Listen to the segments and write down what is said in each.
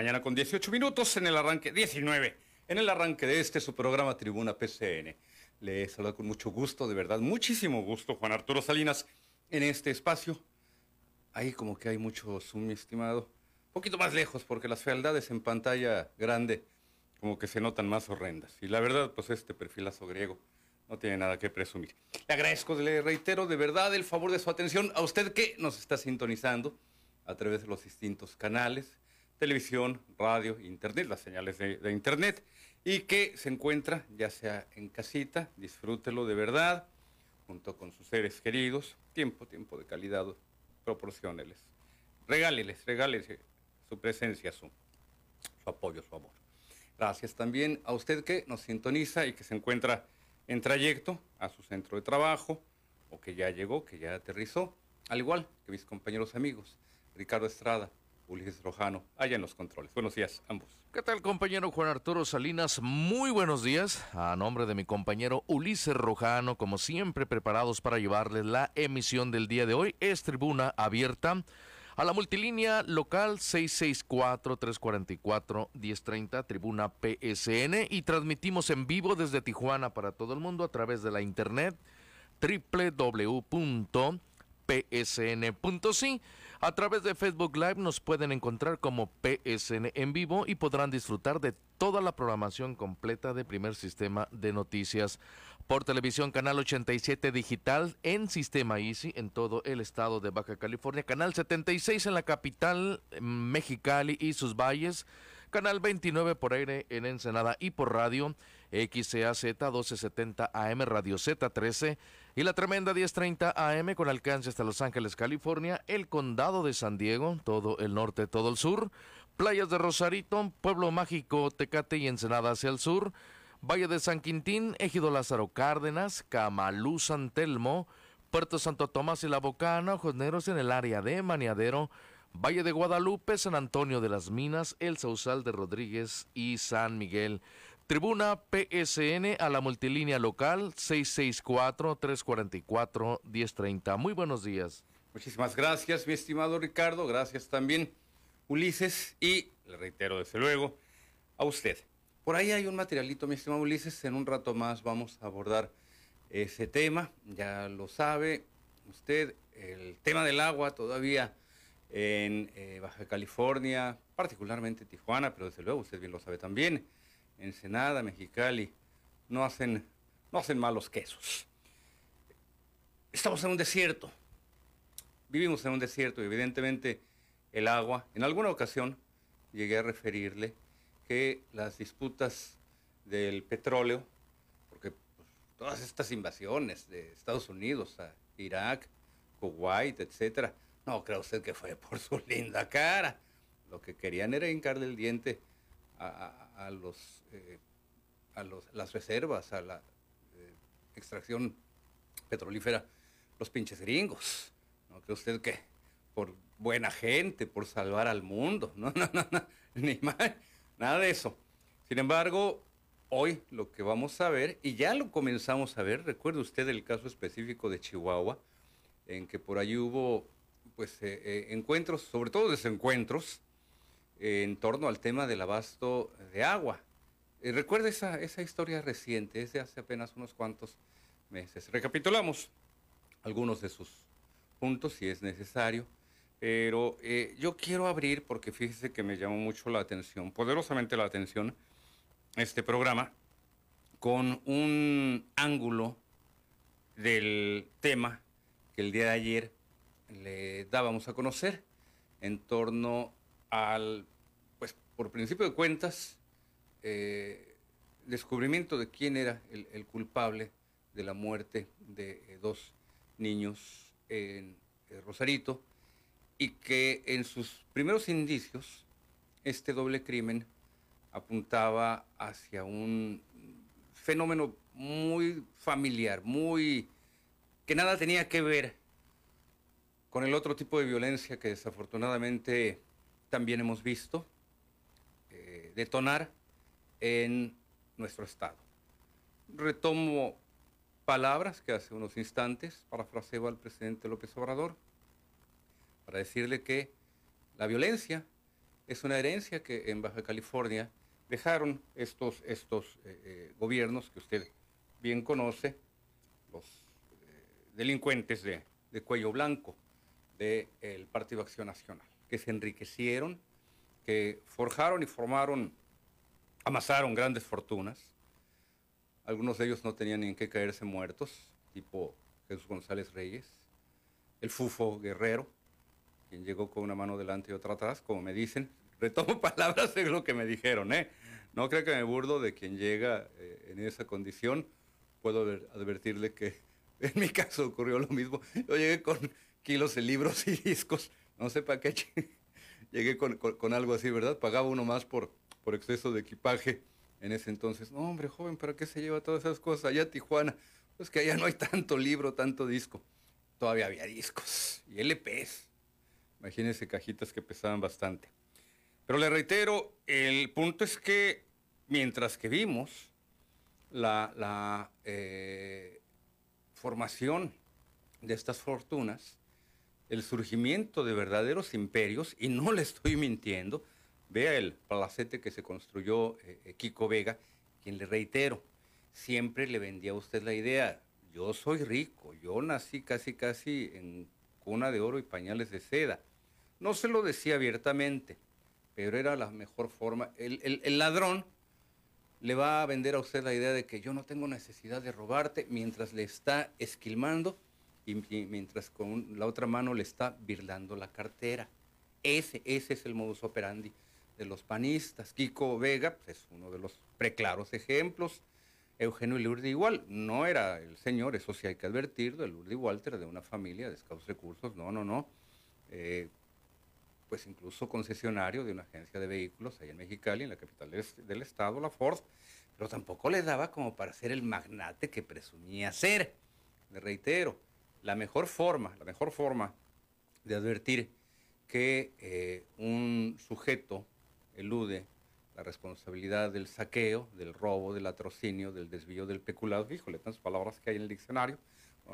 7 de la mañana con 18 minutos en el arranque, 19, en el arranque de este su programa Tribuna PCN. Le saludo con mucho gusto, de verdad, muchísimo gusto, Juan Arturo Salinas, en este espacio. Ahí como que hay mucho zoom, mi estimado. Un poquito más lejos, porque las fealdades en pantalla grande como que se notan más horrendas. Y la verdad, pues este perfilazo griego no tiene nada que presumir. Le agradezco, le reitero de verdad el favor de su atención a usted que nos está sintonizando a través de los distintos canales, televisión, radio, internet, las señales de, internet, y que se encuentra ya sea en casita, disfrútelo de verdad, junto con sus seres queridos, tiempo, tiempo de calidad, proporcióneles. Regáleles, regáleles su presencia, su apoyo, su amor. Gracias también a usted que nos sintoniza y que se encuentra en trayecto a su centro de trabajo o que ya llegó, que ya aterrizó, al igual que mis compañeros amigos, Ricardo Estrada, Ulises Rojano, allá en los controles. Buenos días, ambos. ¿Qué tal, compañero Juan Arturo Salinas? Muy buenos días. A nombre de mi compañero Ulises Rojano, como siempre, preparados para llevarles la emisión del día de hoy. Es tribuna abierta a la multilínea local 664-344-1030, tribuna PSN, y transmitimos en vivo desde Tijuana para todo el mundo a través de la internet www.psn.si. A través de Facebook Live nos pueden encontrar como PSN en vivo y podrán disfrutar de toda la programación completa de Primer Sistema de Noticias. Por televisión Canal 87 Digital en Sistema Easy en todo el estado de Baja California, Canal 76 en la capital Mexicali y sus valles, Canal 29 por aire en Ensenada y por radio XCAZ 1270 AM Radio Z13 y la tremenda 1030 AM con alcance hasta Los Ángeles, California, el condado de San Diego, todo el norte, todo el sur, playas de Rosarito, Pueblo Mágico, Tecate y Ensenada hacia el sur, Valle de San Quintín, Ejido Lázaro Cárdenas, Camalú, San Telmo, Puerto Santo Tomás y La Bocana, Ojos Negros en el área de Maniadero, Valle de Guadalupe, San Antonio de las Minas, El Sausal de Rodríguez y San Miguel. Tribuna PSN a la multilínea local 664-344-1030. Muy buenos días. Muchísimas gracias, mi estimado Ricardo. Gracias también, Ulises. Y le reitero, desde luego, a usted. Por ahí hay un materialito, mi estimado Ulises. En un rato más vamos a abordar ese tema. Ya lo sabe usted, el tema del agua todavía en eh, Baja California, particularmente Tijuana, pero desde luego usted bien lo sabe también. Ensenada, Mexicali, no hacen, no hacen malos quesos. Estamos en un desierto. Vivimos en un desierto y evidentemente el agua, en alguna ocasión llegué a referirle que las disputas del petróleo, porque pues, todas estas invasiones de Estados Unidos a Irak, Kuwait, etcétera, no cree usted que fue por su linda cara. Lo que querían era hincarle el diente a, a los, eh, a los, las reservas, a la eh, extracción petrolífera, los pinches gringos. No cree usted que por buena gente, por salvar al mundo. No, no, no, no. ni más. Nada de eso. Sin embargo, hoy lo que vamos a ver, y ya lo comenzamos a ver, recuerde usted el caso específico de Chihuahua, en que por allí hubo pues eh, encuentros, sobre todo desencuentros, eh, en torno al tema del abasto de agua. Eh, recuerde esa, esa historia reciente, es de hace apenas unos cuantos meses. Recapitulamos algunos de sus puntos si es necesario. Pero eh, yo quiero abrir, porque fíjese que me llamó mucho la atención, poderosamente la atención, este programa, con un ángulo del tema que el día de ayer le dábamos a conocer en torno al, por principio de cuentas, eh, descubrimiento de quién era el, culpable de la muerte de eh, dos niños en eh, Rosarito y que en sus primeros indicios este doble crimen apuntaba hacia un fenómeno muy familiar, muy que nada tenía que ver con el otro tipo de violencia que desafortunadamente también hemos visto detonar en nuestro estado. Retomo palabras que hace unos instantes parafraseo al presidente López Obrador para decirle que la violencia es una herencia que en Baja California dejaron estos, estos eh, eh, gobiernos que usted bien conoce, los eh, delincuentes de, de, cuello blanco del Partido Acción Nacional, que se enriquecieron, forjaron y formaron, amasaron grandes fortunas. Algunos de ellos no tenían ni en qué caerse muertos, tipo Jesús González Reyes, el Fufo Guerrero, quien llegó con una mano delante y otra atrás, como me dicen. Retomo palabras de lo que me dijeron, ¿eh? No creo que me burdo de quien llega eh, en esa condición. Puedo advertirle que en mi caso ocurrió lo mismo. Yo llegué con kilos de libros y discos. No sé para qué llegué con, algo así, ¿verdad? Pagaba uno más por, por exceso de equipaje en ese entonces. No, hombre, joven, ¿para qué se lleva todas esas cosas allá Tijuana? Pues que allá no hay tanto libro, tanto disco. Todavía había discos y LPs. Imagínense cajitas que pesaban bastante. Pero le reitero, el punto es que mientras que vimos la, eh, formación de estas fortunas, el surgimiento de verdaderos imperios, y no le estoy mintiendo, vea el palacete que se construyó eh, eh, Kiko Vega, quien le reitero, siempre le vendía a usted la idea, yo soy rico, yo nací casi casi en cuna de oro y pañales de seda. No se lo decía abiertamente, pero era la mejor forma. El, ladrón le va a vender a usted la idea de que yo no tengo necesidad de robarte mientras le está esquilmando mientras con la otra mano le está birlando la cartera. Ese, ese es el modus operandi de los panistas. Kiko Vega pues, es uno de los preclaros ejemplos. Eugenio Lourdes igual, no era el señor, eso sí hay que advertirlo, el Lourdes Walter de una familia de escasos recursos, no, no, no. Eh, pues incluso concesionario de una agencia de vehículos ahí en Mexicali, en la capital del estado, la Ford, pero tampoco le daba como para ser el magnate que presumía ser. Le reitero, la mejor forma, la mejor forma de advertir que eh, un sujeto elude la responsabilidad del saqueo, del robo, del atrocinio, del desvío del peculado, híjole, tantas palabras que hay en el diccionario,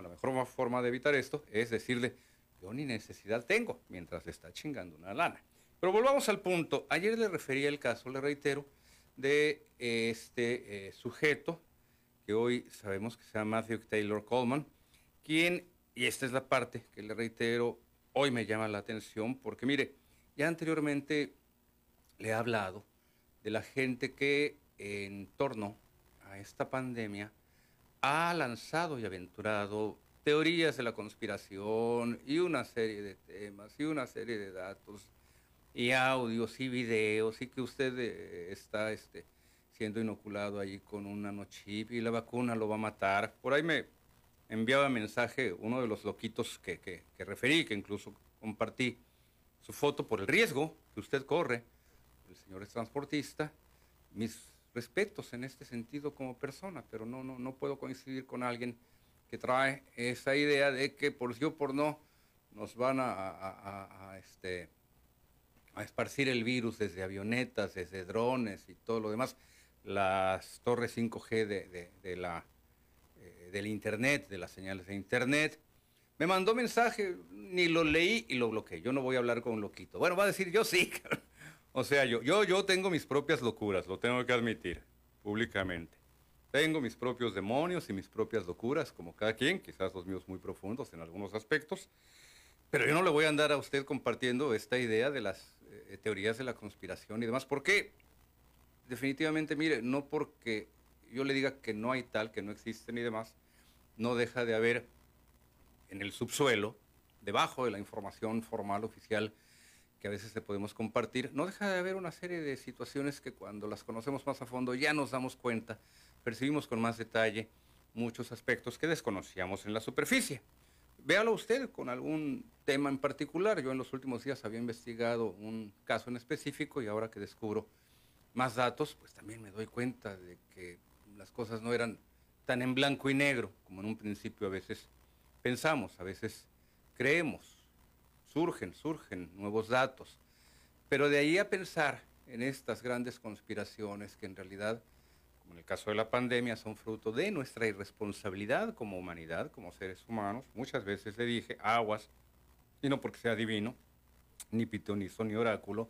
la mejor forma de evitar esto es decirle, yo ni necesidad tengo mientras le está chingando una lana. Pero volvamos al punto. Ayer le refería el caso, le reitero, de este eh, sujeto que hoy sabemos que se llama Matthew Taylor Coleman, quien, y esta es la parte que le reitero, hoy me llama la atención porque mire, ya anteriormente le he hablado de la gente que en torno a esta pandemia ha lanzado y aventurado teorías de la conspiración y una serie de temas y una serie de datos y audios y videos y que usted eh, está este, siendo inoculado allí con un nanochip y la vacuna lo va a matar. Por ahí me enviaba mensaje uno de los loquitos que, que, referí, que incluso compartí su foto por el riesgo que usted corre. El señor es transportista. Mis respetos en este sentido como persona, pero no, no, no puedo coincidir con alguien que trae esa idea de que por sí o por no nos van a, este, a esparcir el virus desde avionetas, desde drones y todo lo demás. Las torres 5G de, la, eh, del Internet, de las señales de Internet. Me mandó mensaje, ni lo leí y lo bloqueé. Yo no voy a hablar con un loquito. Bueno, va a decir yo sí. o sea, yo, yo, yo tengo mis propias locuras, lo tengo que admitir públicamente. Tengo mis propios demonios y mis propias locuras, como cada quien, quizás los míos muy profundos en algunos aspectos, pero yo no le voy a andar a usted compartiendo esta idea de las eh, teorías de la conspiración y demás, porque definitivamente, mire, no porque yo le diga que no hay tal, que no existen y demás, no deja de haber en el subsuelo, debajo de la información formal oficial que a veces le podemos compartir, no deja de haber una serie de situaciones que cuando las conocemos más a fondo ya nos damos cuenta percibimos con más detalle muchos aspectos que desconocíamos en la superficie. Véalo usted con algún tema en particular. Yo en los últimos días había investigado un caso en específico y ahora que descubro más datos, pues también me doy cuenta de que las cosas no eran tan en blanco y negro como en un principio a veces pensamos, a veces creemos. Surgen, surgen nuevos datos. Pero de ahí a pensar en estas grandes conspiraciones que en realidad como en el caso de la pandemia, son fruto de nuestra irresponsabilidad como humanidad, como seres humanos. Muchas veces le dije, aguas, y no porque sea divino, ni pitonizo, ni oráculo,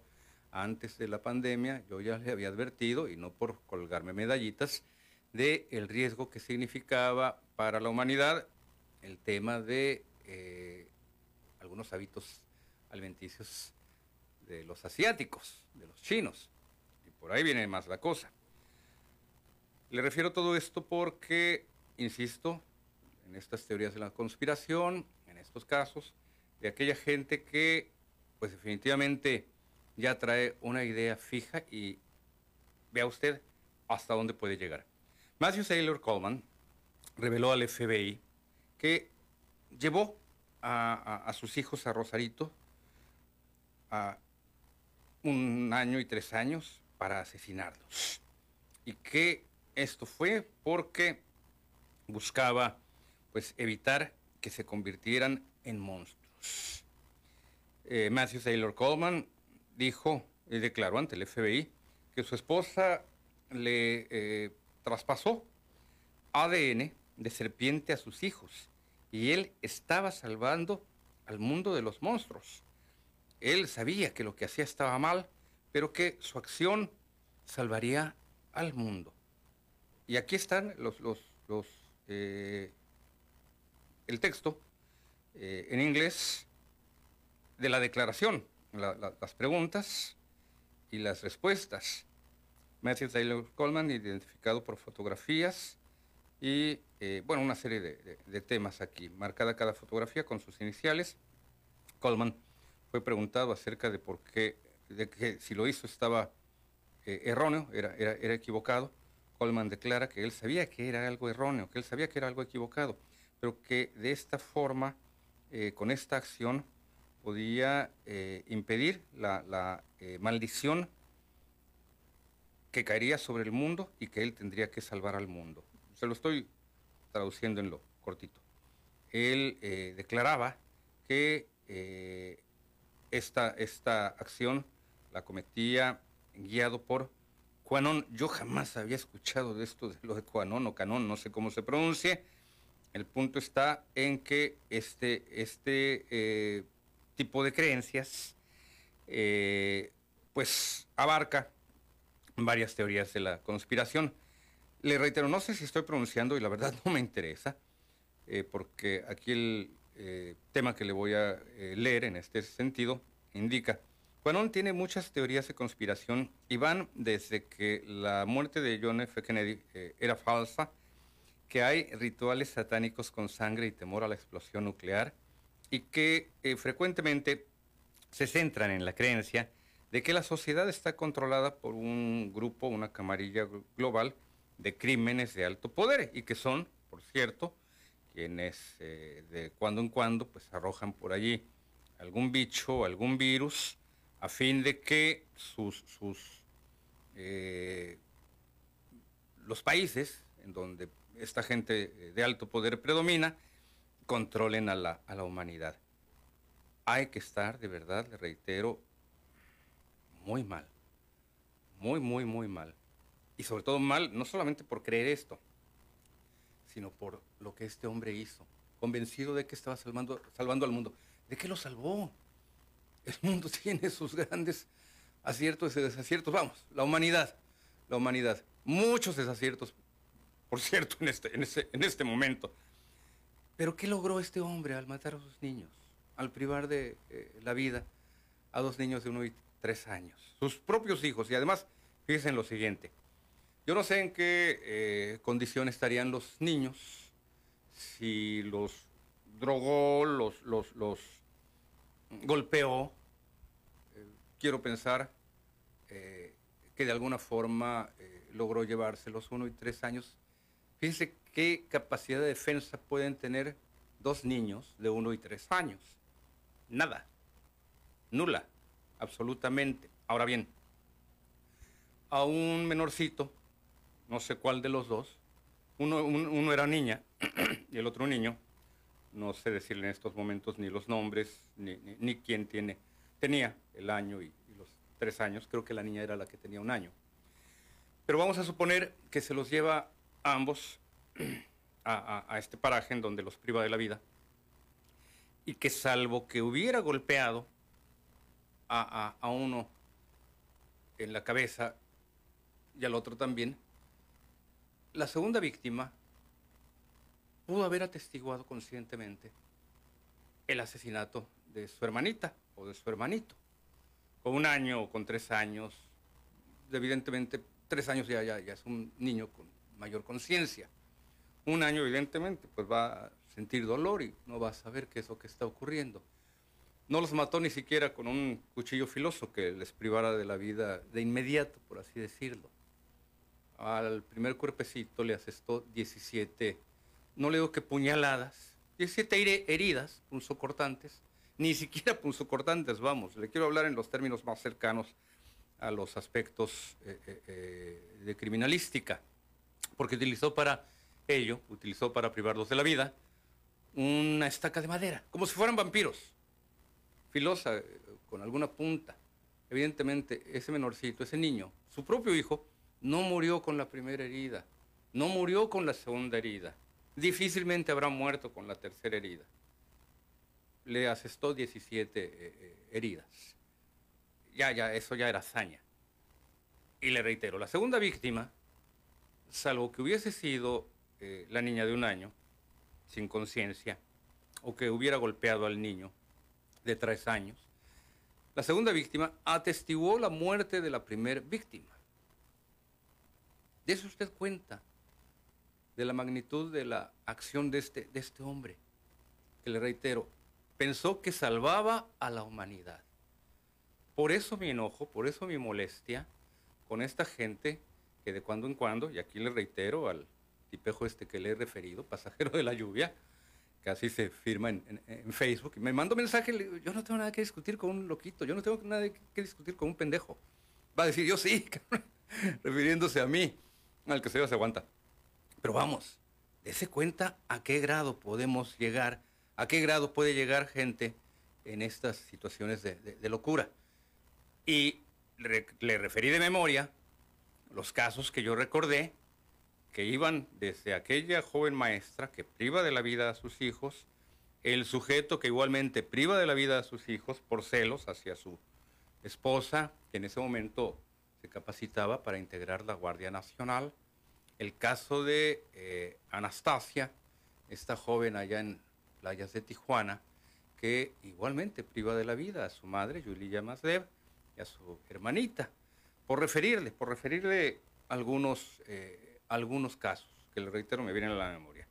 antes de la pandemia, yo ya le había advertido, y no por colgarme medallitas, de el riesgo que significaba para la humanidad el tema de eh, algunos hábitos alimenticios de los asiáticos, de los chinos. Y por ahí viene más la cosa. Le refiero todo esto porque, insisto, en estas teorías de la conspiración, en estos casos, de aquella gente que, pues definitivamente, ya trae una idea fija y vea usted hasta dónde puede llegar. Matthew Saylor Coleman reveló al FBI que llevó a, sus hijos a Rosarito a un año y tres años para asesinarlos. Y que esto fue porque buscaba pues evitar que se convirtieran en monstruos. Eh, Matthew Taylor Coleman dijo y declaró ante el FBI que su esposa le eh, traspasó ADN de serpiente a sus hijos y él estaba salvando al mundo de los monstruos. Él sabía que lo que hacía estaba mal, pero que su acción salvaría al mundo. Y aquí están los, eh, el texto eh, en inglés de la declaración, las preguntas y las respuestas. Matthew Taylor Coleman, identificado por fotografías y, eh, bueno, una serie de, temas aquí, marcada cada fotografía con sus iniciales. Coleman fue preguntado acerca de por qué, de que si lo hizo estaba erróneo, era, era, era equivocado. Coleman declara que él sabía que era algo erróneo, que él sabía que era algo equivocado, pero que de esta forma, eh, con esta acción, podía eh, impedir la, eh, maldición que caería sobre el mundo y que él tendría que salvar al mundo. Se lo estoy traduciendo en lo cortito. Él declaraba que esta, esta acción la cometía guiado por Quanon, yo jamás había escuchado de esto, de lo de Quanon o Canon, no sé cómo se pronuncie. El punto está en que este, este eh, tipo de creencias, eh, pues abarca varias teorías de la conspiración. Le reitero, no sé si estoy pronunciando y la verdad no me interesa, eh, porque aquí el tema que le voy a leer en este sentido indica Quanon tiene muchas teorías de conspiración y van desde que la muerte de John F. Kennedy eh, era falsa, que hay rituales satánicos con sangre y temor a la explosión nuclear y que eh, frecuentemente se centran en la creencia de que la sociedad está controlada por un grupo, una camarilla global de crímenes de alto poder y que son, por cierto, quienes eh, de cuando en cuando pues arrojan por allí algún bicho, algún virus, a fin de que sus, eh, los países en donde esta gente de alto poder predomina controlen a la, a la humanidad. Hay que estar, de verdad, le reitero, muy mal. Muy, muy, muy mal. Y sobre todo mal, no solamente por creer esto, sino por lo que este hombre hizo. Convencido de que estaba salvando, salvando al mundo. ¿De qué lo salvó? el mundo tiene sus grandes aciertos y desaciertos. Vamos, la humanidad, la humanidad. Muchos desaciertos, por cierto, en este, en este, en este momento. Pero ¿qué logró este hombre al matar a sus niños? Al privar de eh, la vida a dos niños de uno y tres años. Sus propios hijos. Y además, fíjense en lo siguiente. Yo no sé en qué eh, condición estarían los niños si los drogó, los, los, golpeó, eh, quiero pensar eh, que de alguna forma logró llevárselos uno y tres años. Fíjense qué capacidad de defensa pueden tener dos niños de uno y tres años. Nada. Nula. Absolutamente. Ahora bien, a un menorcito, no sé cuál de los dos, uno, era niña y el otro niño, no sé decirle en estos momentos ni los nombres, ni, quién tiene, tenía el año y, los tres años, creo que la niña era la que tenía un año. Pero vamos a suponer que se los lleva a ambos a, este paraje en donde los priva de la vida y que salvo que hubiera golpeado a, uno en la cabeza y al otro también. La segunda víctima pudo haber atestiguado conscientemente el asesinato de su hermanita o de su hermanito. Con un año o con tres años, evidentemente, tres años ya, ya, ya es un niño con mayor conciencia. Un año, evidentemente, pues va a sentir dolor y no va a saber qué es lo que está ocurriendo. No los mató ni siquiera con un cuchillo filoso que les privara de la vida de inmediato, por así decirlo. Al primer cuerpecito le asestó 17, no le digo que puñaladas, 17 heridas punzocortantes, ni siquiera punzocortantes, vamos, le quiero hablar en los términos más cercanos a los aspectos eh, eh, eh, de criminalística, porque utilizó para ello, utilizó para privarlos de la vida, una estaca de madera, como si fueran vampiros, filosa, con alguna punta. Evidentemente, ese menorcito, ese niño, su propio hijo, no murió con la primera herida, no murió con la segunda herida, difícilmente habrá muerto con la tercera herida. Le asestó 17 eh, eh, heridas. Ya, ya, eso ya era hazaña. Y le reitero, la segunda víctima, salvo que hubiese sido eh, la niña de un año, sin conciencia, o que hubiera golpeado al niño de tres años, la segunda víctima atestiguó la muerte de la primera víctima. De eso usted cuenta, de la magnitud de la acción de este, de este hombre, que le reitero, pensó que salvaba a la humanidad. Por eso mi enojo, por eso mi molestia con esta gente que de cuando en cuando, y aquí le reitero al tipejo este que le he referido, pasajero de la lluvia, así se firma en, Facebook, y me mando mensaje, le digo, yo no tengo nada que discutir con un loquito, yo no tengo nada que discutir con un pendejo. Va a decir, yo sí, refiriéndose a mí al que se se aguanta. Pero vamos, dése cuenta a qué grado podemos llegar, a qué grado puede llegar gente en estas situaciones de, locura. Y le referí de memoria los casos que yo recordé, que iban desde aquella joven maestra que priva de la vida a sus hijos, el sujeto que igualmente priva de la vida a sus hijos por celos hacia su esposa, que en ese momento se capacitaba para integrar la Guardia Nacional. El caso de eh, Anastasia, esta joven allá en playas de Tijuana, que igualmente priva de la vida a su madre, Yulia Masdev, y a su hermanita, por referirle, por referirle algunos, eh, algunos casos, que le reitero, me vienen a la memoria.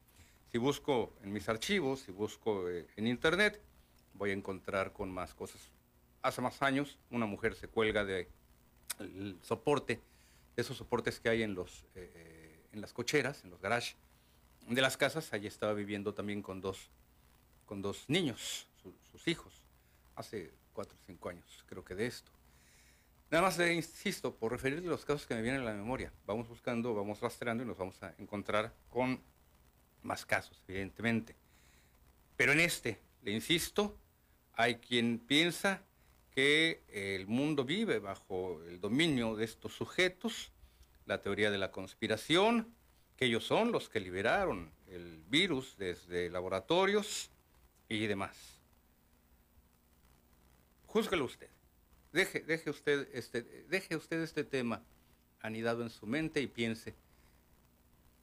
Si busco en mis archivos, si busco eh, en internet, voy a encontrar con más cosas. Hace más años, una mujer se cuelga de el soporte, esos soportes que hay en, los, eh, eh, en las cocheras, en los garages de las casas. Allí estaba viviendo también con dos, con dos niños, sus hijos, hace cuatro o cinco años, creo que de esto. Nada más le insisto, por referirle los casos que me vienen a la memoria. Vamos buscando, vamos rastreando y nos vamos a encontrar con más casos, evidentemente. Pero en este, le insisto, hay quien piensa que el mundo vive bajo el dominio de estos sujetos, la teoría de la conspiración, que ellos son los que liberaron el virus desde laboratorios y demás. Júzguelo usted. Deje, deje, usted este, deje usted este tema anidado en su mente y piense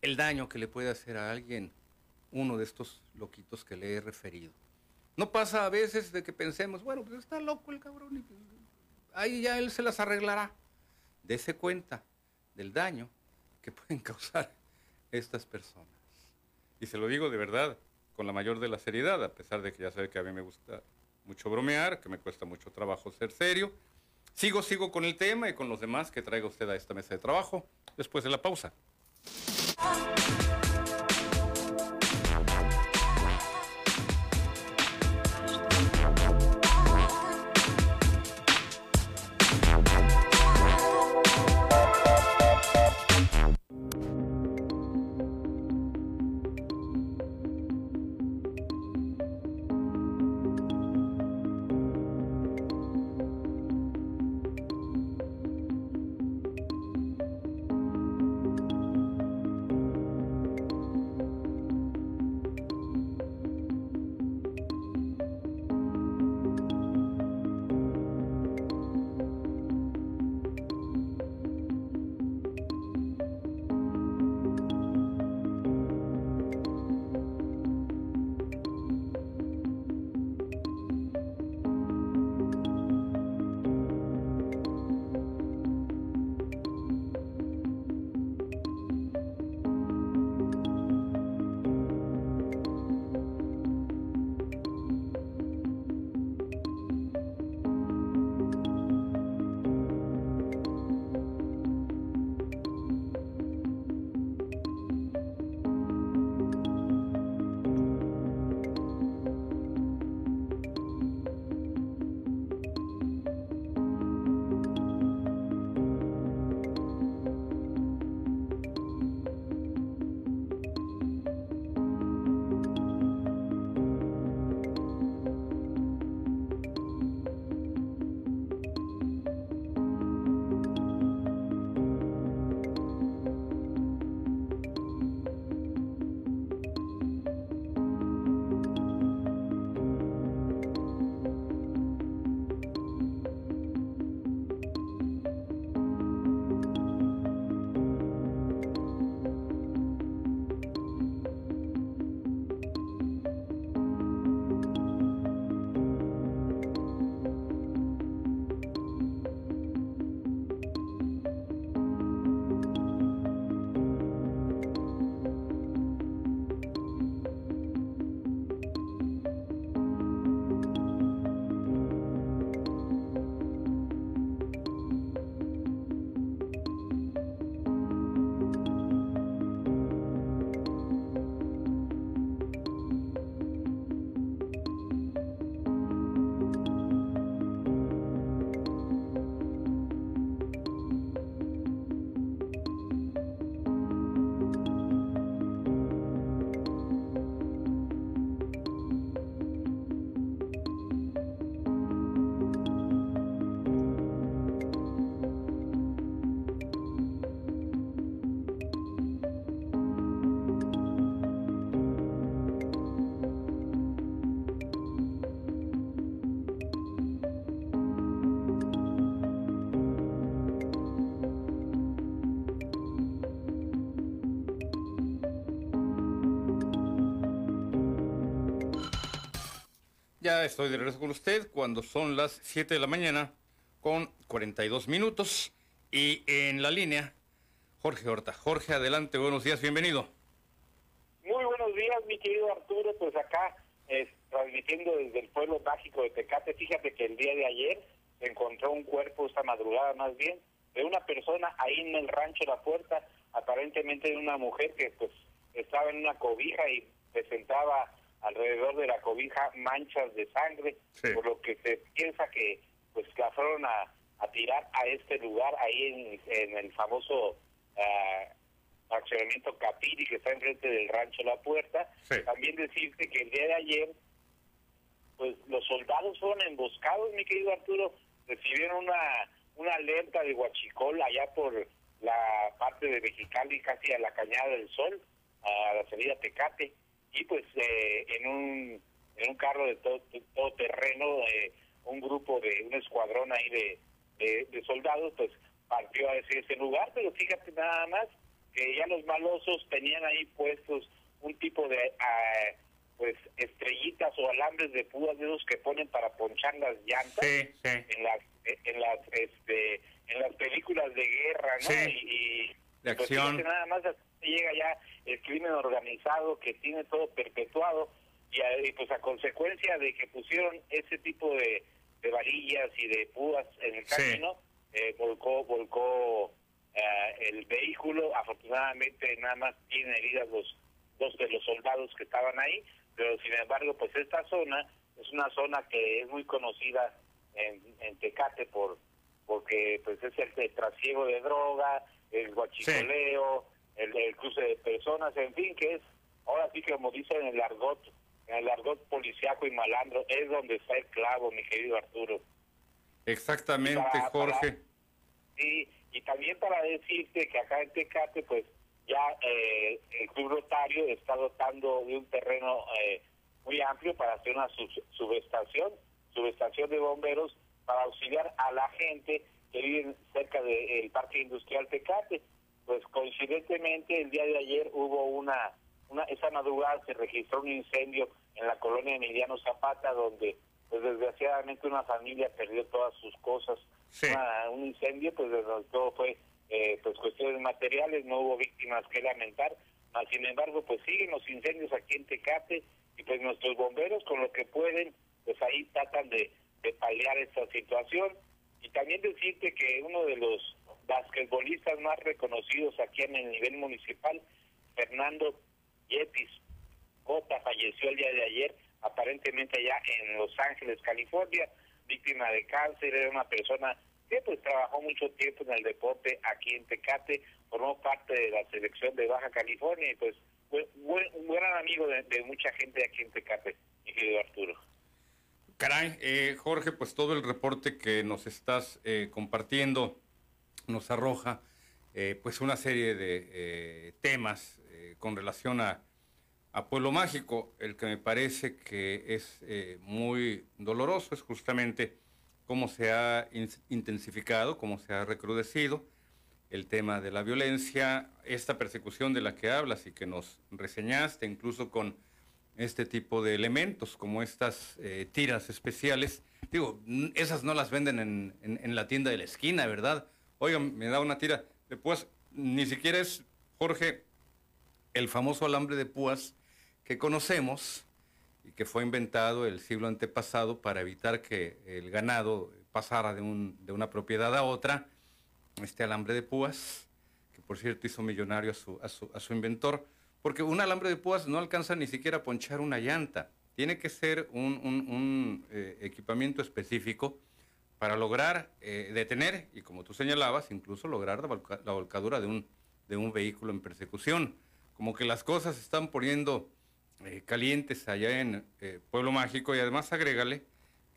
el daño que le puede hacer a alguien uno de estos loquitos que le he referido. No pasa a veces de que pensemos, bueno, pues está loco el cabrón, y pues, ahí ya él se las arreglará. Dese cuenta del daño que pueden causar estas personas. Y se lo digo de verdad, con la mayor de la seriedad, a pesar de que ya sabe que a mí me gusta mucho bromear, que me cuesta mucho trabajo ser serio. Sigo, sigo con el tema y con los demás que traiga usted a esta mesa de trabajo después de la pausa. Ya estoy de regreso con usted cuando son las 7 de la mañana con 42 minutos y en la línea Jorge Horta. Jorge, adelante, buenos días, bienvenido. Muy buenos días, mi querido Arturo, pues acá transmitiendo desde el pueblo mágico de Tecate. Fíjate que el día de ayer se encontró un cuerpo, esta madrugada más bien, de una persona ahí en el rancho La Puerta, aparentemente de una mujer que pues estaba en una cobija y presentaba alrededor de la cobija manchas de sangre, por lo que se piensa que pues la fueron a, tirar a este lugar ahí en, el famoso uh, accionamiento Capiri que está enfrente del rancho La Puerta. También decirte que el día de ayer pues los soldados fueron emboscados, mi querido Arturo, recibieron una una alerta de Huachicol allá por la parte de Mexicali, casi a la Cañada del Sol, a la salida Tecate, y pues eh, en un en un carro de todo, todo terreno, eh, un grupo de un escuadrón ahí de, de, soldados, pues partió a ese, ese lugar, pero fíjate nada más que ya los malosos tenían ahí puestos un tipo de ah, pues estrellitas o alambres de púas de esos que ponen para ponchar las llantas en las en las este en las películas de guerra no y, de pues, acción. nada más llega ya el crimen organizado que tiene todo perpetuado y, pues a consecuencia de que pusieron ese tipo de, de varillas y de púas en el camino eh, volcó volcó eh, el vehículo. Afortunadamente nada más tienen heridas los dos de los soldados que estaban ahí pero sin embargo pues esta zona es una zona que es muy conocida en, en Tecate por porque pues es el, trasiego de droga, el guachicoleo, el, cruce de personas, en fin, que es, ahora sí que como dicen en el argot, en el argot policiaco y malandro, es donde está el clavo, mi querido Arturo. Exactamente, Jorge. sí, y también para decirte que acá en Tecate, pues ya eh, el Club Rotario está dotando de un terreno eh, muy amplio para hacer una subestación, subestación de bomberos para auxiliar a la gente que vive cerca del Parque Industrial Tecate. Pues coincidentemente el día de ayer hubo una, una esa madrugada se registró un incendio en la colonia Emiliano Zapata donde pues desgraciadamente una familia perdió todas sus cosas. un incendio pues todo fue eh, pues cuestiones materiales, no hubo víctimas que lamentar, sin embargo pues siguen los incendios aquí en Tecate y pues nuestros bomberos con lo que pueden pues ahí tratan de, de paliar esta situación. Y también decirte que uno de los basquetbolistas más reconocidos aquí en el nivel municipal, Fernando Yetis Cota, falleció el día de ayer, aparentemente allá en Los Ángeles, California, víctima de cáncer, era una persona pues trabajó mucho tiempo en el deporte aquí en Tecate, formó parte de la selección de Baja California y pues fue un gran amigo de, mucha gente aquí en Tecate, mi querido Arturo. Caray, eh, Jorge, pues todo el reporte que nos estás eh, compartiendo nos arroja eh, pues una serie de temas con relación a, a Pueblo Mágico. El que me parece que es muy doloroso es justamente cómo se ha intensificado, cómo se ha recrudecido el tema de la violencia, esta persecución de la que hablas y que nos reseñaste, incluso con este tipo de elementos, como estas eh, tiras especiales. Digo, esas no las venden en, la tienda de la esquina, ¿verdad? Oigan, me da una tira de púas, ni siquiera es, Jorge, el famoso alambre de púas que conocemos, y que fue inventado el siglo antepasado para evitar que el ganado pasara de, un, de una propiedad a otra, este alambre de púas, que por cierto hizo millonario a su, a su, a su inventor, porque un alambre de púas no alcanza ni siquiera a ponchar una llanta, tiene que ser un, un, eh, equipamiento específico para lograr eh, detener, y como tú señalabas, incluso lograr la, volcadura de un, de un vehículo en persecución. Como que las cosas se están poniendo eh, calientes allá en eh, Pueblo Mágico y además agrégale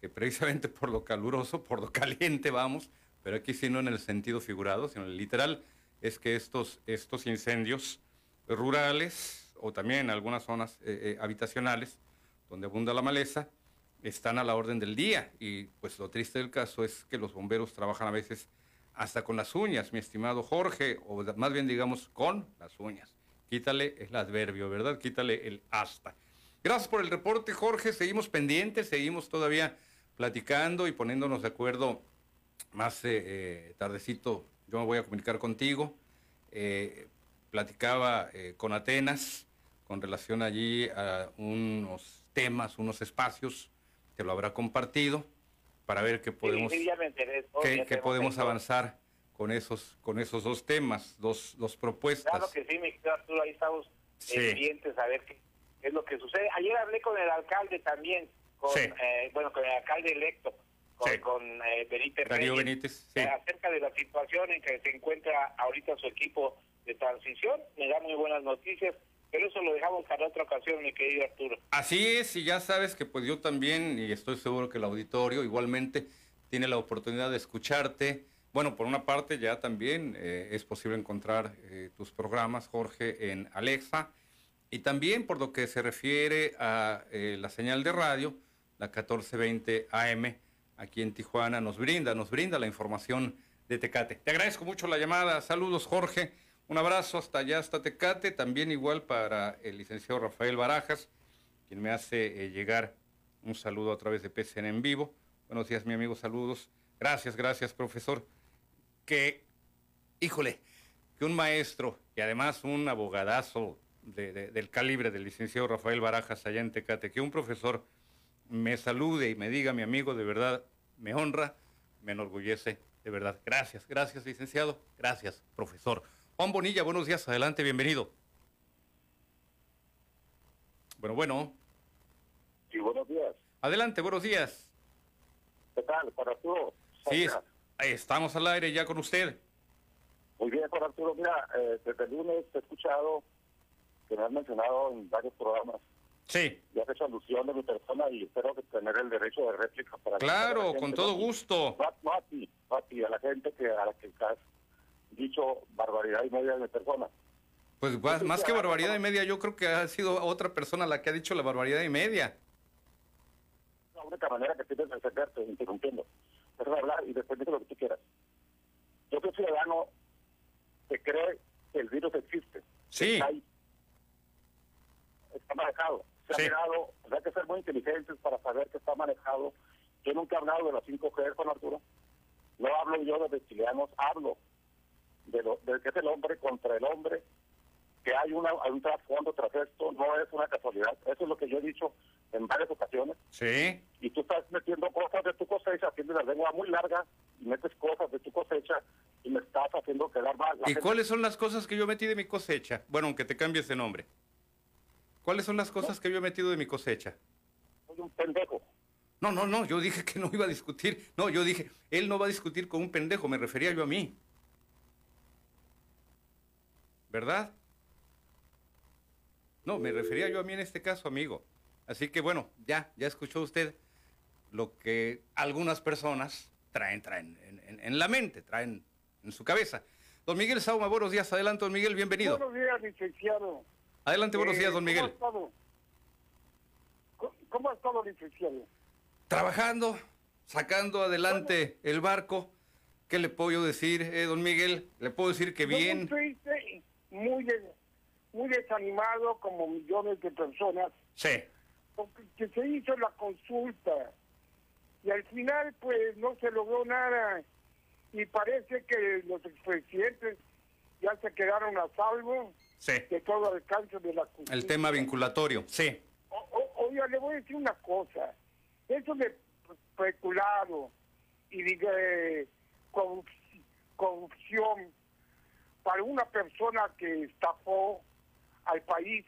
que precisamente por lo caluroso, por lo caliente vamos, pero aquí sí no en el sentido figurado, sino en el literal, es que estos, estos incendios rurales o también en algunas zonas eh, habitacionales donde abunda la maleza, están a la orden del día. Y pues lo triste del caso es que los bomberos trabajan a veces hasta con las uñas, mi estimado Jorge, o más bien digamos con las uñas quítale el adverbio, ¿verdad? Quítale el hasta. Gracias por el reporte, Jorge. Seguimos pendientes, seguimos todavía platicando y poniéndonos de acuerdo más eh, eh, tardecito. Yo me voy a comunicar contigo. Eh, platicaba con Atenas con relación allí a unos temas, unos espacios que lo habrá compartido para ver qué podemos, qué, podemos avanzar con esos, con esos dos temas, dos, dos propuestas. Claro que sí, mi Arturo, ahí estamos pendientes a ver qué, es lo que sucede. Ayer hablé con el alcalde también, con, eh, bueno, con el alcalde electo, con, con eh, Benítez, Benítez eh, acerca de la situación en que se encuentra ahorita su equipo de transición. Me da muy buenas noticias. Pero eso lo dejamos para otra ocasión, mi querido Arturo. Así es, y ya sabes que pues yo también, y estoy seguro que el auditorio igualmente tiene la oportunidad de escucharte. Bueno, por una parte ya también eh, es posible encontrar eh, tus programas, Jorge, en Alexa. Y también por lo que se refiere a eh, la señal de radio, la 1420 AM, aquí en Tijuana, nos brinda, nos brinda la información de Tecate. Te agradezco mucho la llamada. Saludos, Jorge. Un abrazo hasta allá, hasta Tecate, también igual para el licenciado Rafael Barajas, quien me hace llegar un saludo a través de PCN en vivo. Buenos días, mi amigo, saludos. Gracias, gracias, profesor. Que, híjole, que un maestro y además un abogadazo del calibre del licenciado Rafael Barajas allá en Tecate, que un profesor me salude y me diga, mi amigo, de verdad, me honra, me enorgullece, de verdad. Gracias, gracias, licenciado. Gracias, profesor. Juan Bonilla, buenos días, adelante, bienvenido. Bueno, bueno. Sí, buenos días. Adelante, buenos días. ¿Qué tal, Juan Arturo? Sí, estamos al aire ya con usted. Muy bien, Juan Arturo. Mira, eh, desde el lunes he escuchado que me han mencionado en varios programas. Sí. Y has hecho alusión de mi persona y espero que tener el derecho de réplica para... Claro, con todo gusto. No, a ti, a ti, a la gente que a la que estás dicho barbaridad y media de persona. Pues más, que barbaridad y media, yo creo que ha sido otra persona la que ha dicho la barbaridad y media. La única manera que tienes de defenderte, interrumpiendo, hablar y defender lo que tú quieras. Yo soy ciudadano que cree que el virus existe. Sí. Está, ahí. está manejado. Se ha manejado, hay que ser muy inteligentes para saber que está manejado. Yo nunca he hablado de los 5G con Arturo. No hablo yo de reptilianos, hablo de, lo, de que es el hombre contra el hombre, que hay, una, un trasfondo tras esto, no es una casualidad. Eso es lo que yo he dicho en varias ocasiones. Sí. Y tú estás metiendo cosas de tu cosecha, tienes la lengua muy larga y metes cosas de tu cosecha y me estás haciendo quedar mal. ¿Y cuáles son las cosas que yo metí de mi cosecha? Bueno, aunque te cambies de nombre. ¿Cuáles son las cosas que yo he metido de mi cosecha? Soy un pendejo. No, no, no, yo dije que no iba a discutir. No, yo dije, él no va a discutir con un pendejo, me refería yo a mí. ¿verdad? No, me refería yo a mí en este caso, amigo. Así que bueno, ya, ya escuchó usted lo que algunas personas traen, traen en, la mente, traen en su cabeza. Don Miguel Sauma, buenos días. Adelante, don Miguel, bienvenido. Buenos días, licenciado. Adelante, buenos días, don eh, Miguel. ¿Cómo ¿Cómo ha estado, licenciado? Trabajando, sacando adelante el barco. ¿Qué le puedo decir, eh, don Miguel? Le puedo decir que bien muy, muy desanimado como millones de personas. Sí. Porque se hizo la consulta y al final pues no se logró nada y parece que los expresidentes ya se quedaron a salvo sí. de todo alcance de la consulta. El tema vinculatorio, sí. oiga, le voy a decir una cosa. Eso de especulado y de corrupción para una persona que estafó al país,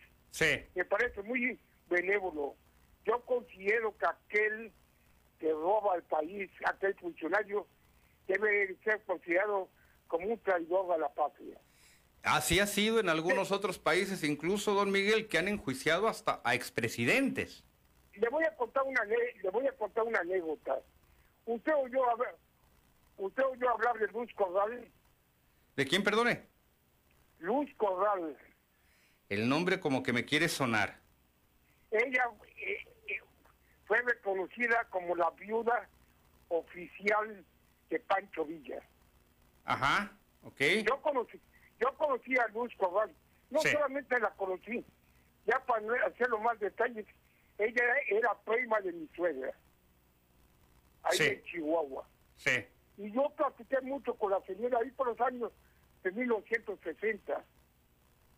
me parece muy benévolo. Yo considero que aquel que roba al país, aquel funcionario, debe ser considerado como un traidor a la patria. Así ha sido en algunos otros países, incluso, don Miguel, que han enjuiciado hasta a expresidentes. Le voy a contar una le voy a contar una anécdota. Usted oyó, usted oyó hablar de Luz Corral. ¿De quién, perdone? Luz Corral. El nombre como que me quiere sonar. Ella eh, eh, fue reconocida como la viuda oficial de Pancho Villa. Ajá, ok. Yo conocí, yo conocí a Luz Corral. No solamente la conocí, ya para hacer los más detalles, ella era prima de mi suegra, ahí en Chihuahua. Sí. Y yo platiqué mucho con la señora ahí por los años de 1960,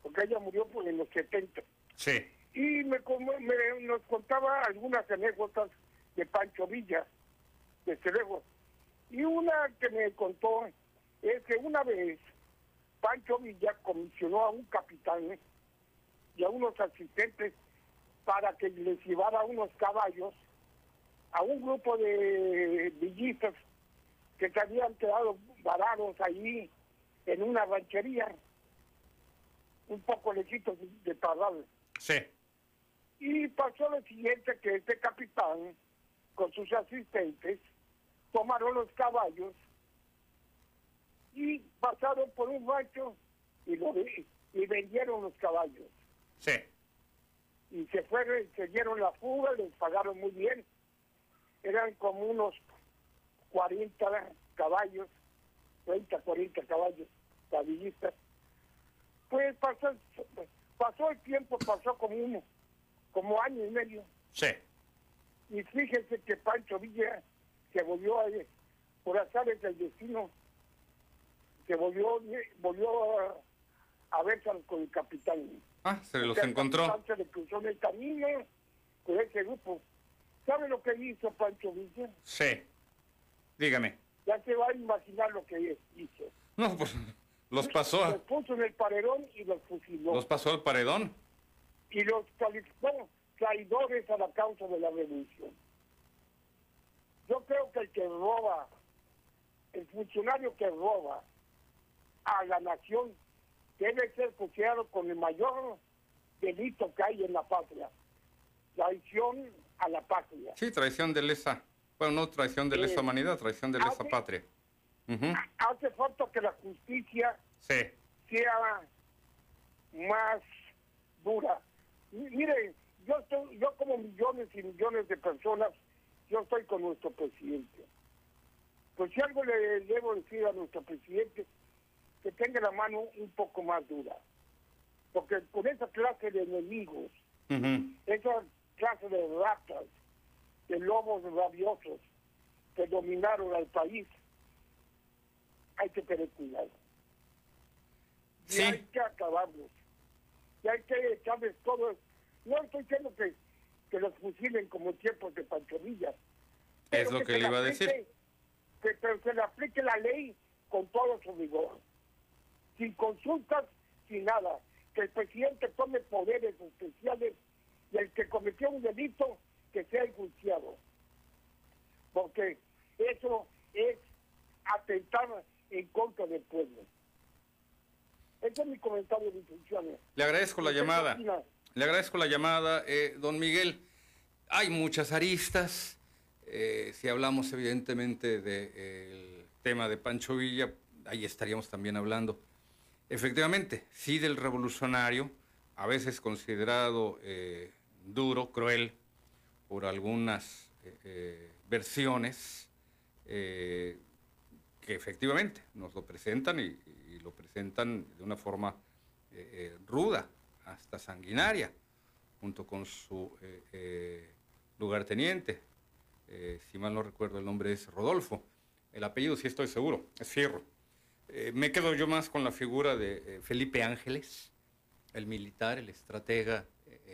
porque ella murió por en los 70. Sí. Y me, me, nos contaba algunas anécdotas de Pancho Villa, desde luego. Y una que me contó es que una vez Pancho Villa comisionó a un capitán y a unos asistentes para que les llevara unos caballos a un grupo de villistas que se habían quedado varados ahí en una ranchería, un poco lejitos de Parral. Sí. Y pasó lo siguiente, que este capitán, con sus asistentes, tomaron los caballos y pasaron por un rancho y, lo, y vendieron los caballos. Sí. Y se fueron, se dieron la fuga, les pagaron muy bien. Eran como unos 40 caballos, 30, 40 caballos caballistas. Pues pasó, pasó el tiempo, pasó como uno, como año y medio. Sí. Y fíjense que Pancho Villa se volvió a, por azares del destino, se volvió, volvió a, a verse con el capitán. Ah, se los encontró. Se le cruzó en el camino con ese grupo. ¿Sabe lo que hizo Pancho Villa? Sí. Dígame. Ya se va a imaginar lo que hizo. No, pues los pasó. Los puso en el paredón y los fusiló. ¿Los pasó al paredón? Y los calificó traidores a la causa de la revolución. Yo creo que el que roba, el funcionario que roba a la nación, debe ser considerado con el mayor delito que hay en la patria. Traición a la patria. Sí, traición de lesa. Bueno, no traición de lesa eh, humanidad, traición de lesa patria. Hace falta que la justicia sea más dura. Mire, yo, estoy, yo como millones y millones de personas, yo estoy con nuestro presidente. Pues si algo le debo decir a nuestro presidente, que tenga la mano un poco más dura. Porque con esa clase de enemigos, esa clase de ratas, de lobos rabiosos que dominaron al país, hay que tener cuidado. Y hay que acabarlos. Y hay que echarles todo. No estoy diciendo que, que los fusilen como tiempos de Panchorilla. Es lo que, le iba a decir. Que, pero se le aplique la ley con todo su rigor. Sin consultas, sin nada. Que el presidente tome poderes especiales y el que cometió un delito que sea enjuiciado. Porque eso es atentar en contra del pueblo. Ese es mi comentario de instrucciones. Le agradezco la llamada. Le agradezco la llamada, eh, don Miguel. Hay muchas aristas. Eh, si hablamos evidentemente del tema de Pancho Villa, ahí estaríamos también hablando. Efectivamente, sí del revolucionario, a veces considerado eh, duro, cruel, por algunas versiones que efectivamente nos lo presentan y, lo presentan de una forma eh, eh, ruda, hasta sanguinaria, junto con su eh, lugarteniente, si mal no recuerdo el nombre es Rodolfo, el apellido sí estoy seguro, es Fierro. me quedo yo más con la figura de Felipe Ángeles, el militar, el estratega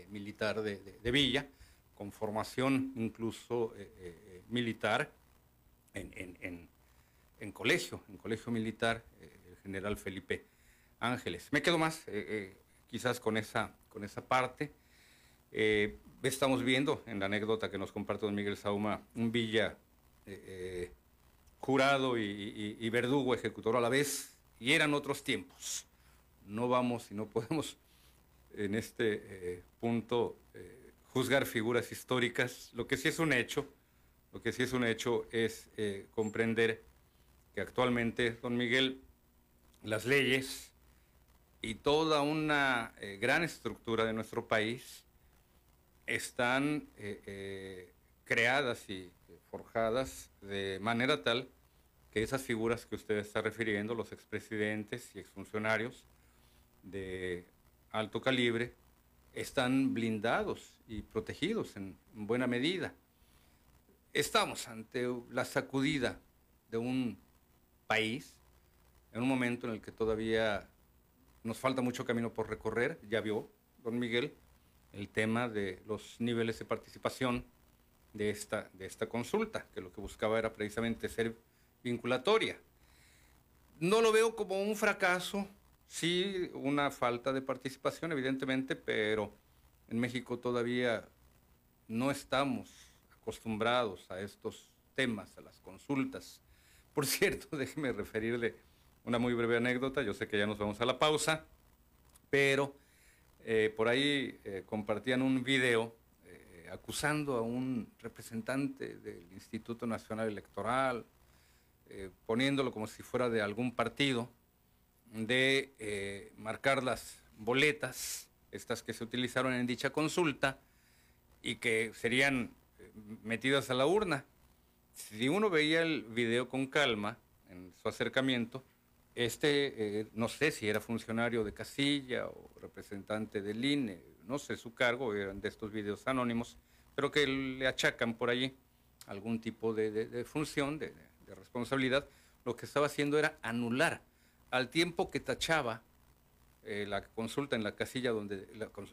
militar de, Villa, con formación incluso militar en colegio, en colegio militar, eh, el general Felipe Ángeles. Me quedo más eh, eh, quizás con esa, con esa parte. estamos viendo en la anécdota que nos comparte don Miguel Sauma un villa jurado y, verdugo ejecutor a la vez, y eran otros tiempos. No vamos y no podemos en este punto juzgar figuras históricas. Lo que sí es un hecho, lo que sí es un hecho es comprender que actualmente, don Miguel, las leyes y toda una eh, gran estructura de nuestro país están eh, eh, creadas y forjadas de manera tal que esas figuras que usted está refiriendo, los expresidentes y exfuncionarios de alto calibre, están blindados y protegidos en buena medida. Estamos ante la sacudida de un país en un momento en el que todavía nos falta mucho camino por recorrer, ya vio don Miguel el tema de los niveles de participación de esta, de esta consulta, que lo que buscaba era precisamente ser vinculatoria. No lo veo como un fracaso, sí una falta de participación, evidentemente, pero en México todavía no estamos acostumbrados a estos temas, a las consultas. Por cierto, déjeme referirle una muy breve anécdota, yo sé que ya nos vamos a la pausa, pero eh, por ahí eh, compartían un video eh, acusando a un representante del Instituto Nacional Electoral, poniéndolo como si fuera de algún partido, de marcar las boletas, estas que se utilizaron en dicha consulta, y que serían metidas a la urna. Si uno veía el video con calma, en su acercamiento, este, eh, no sé si era funcionario de casilla o representante del INE, no sé su cargo, eran de estos videos anónimos, pero que le achacan por allí algún tipo de, función, de, responsabilidad, lo que estaba haciendo era anular al tiempo que tachaba eh, la consulta en la casilla donde,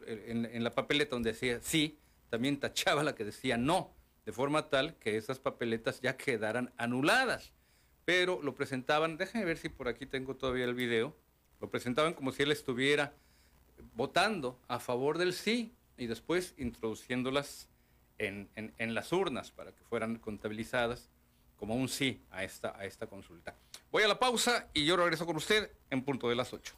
en, en, la papeleta donde decía sí, también tachaba la que decía no, de forma tal que esas papeletas ya quedaran anuladas pero lo presentaban, déjenme ver si por aquí tengo todavía el video, lo presentaban como si él estuviera votando a favor del sí y después introduciéndolas en, las urnas para que fueran contabilizadas como un sí a esta, a esta consulta. Voy a la pausa y yo regreso con usted en punto de las 8.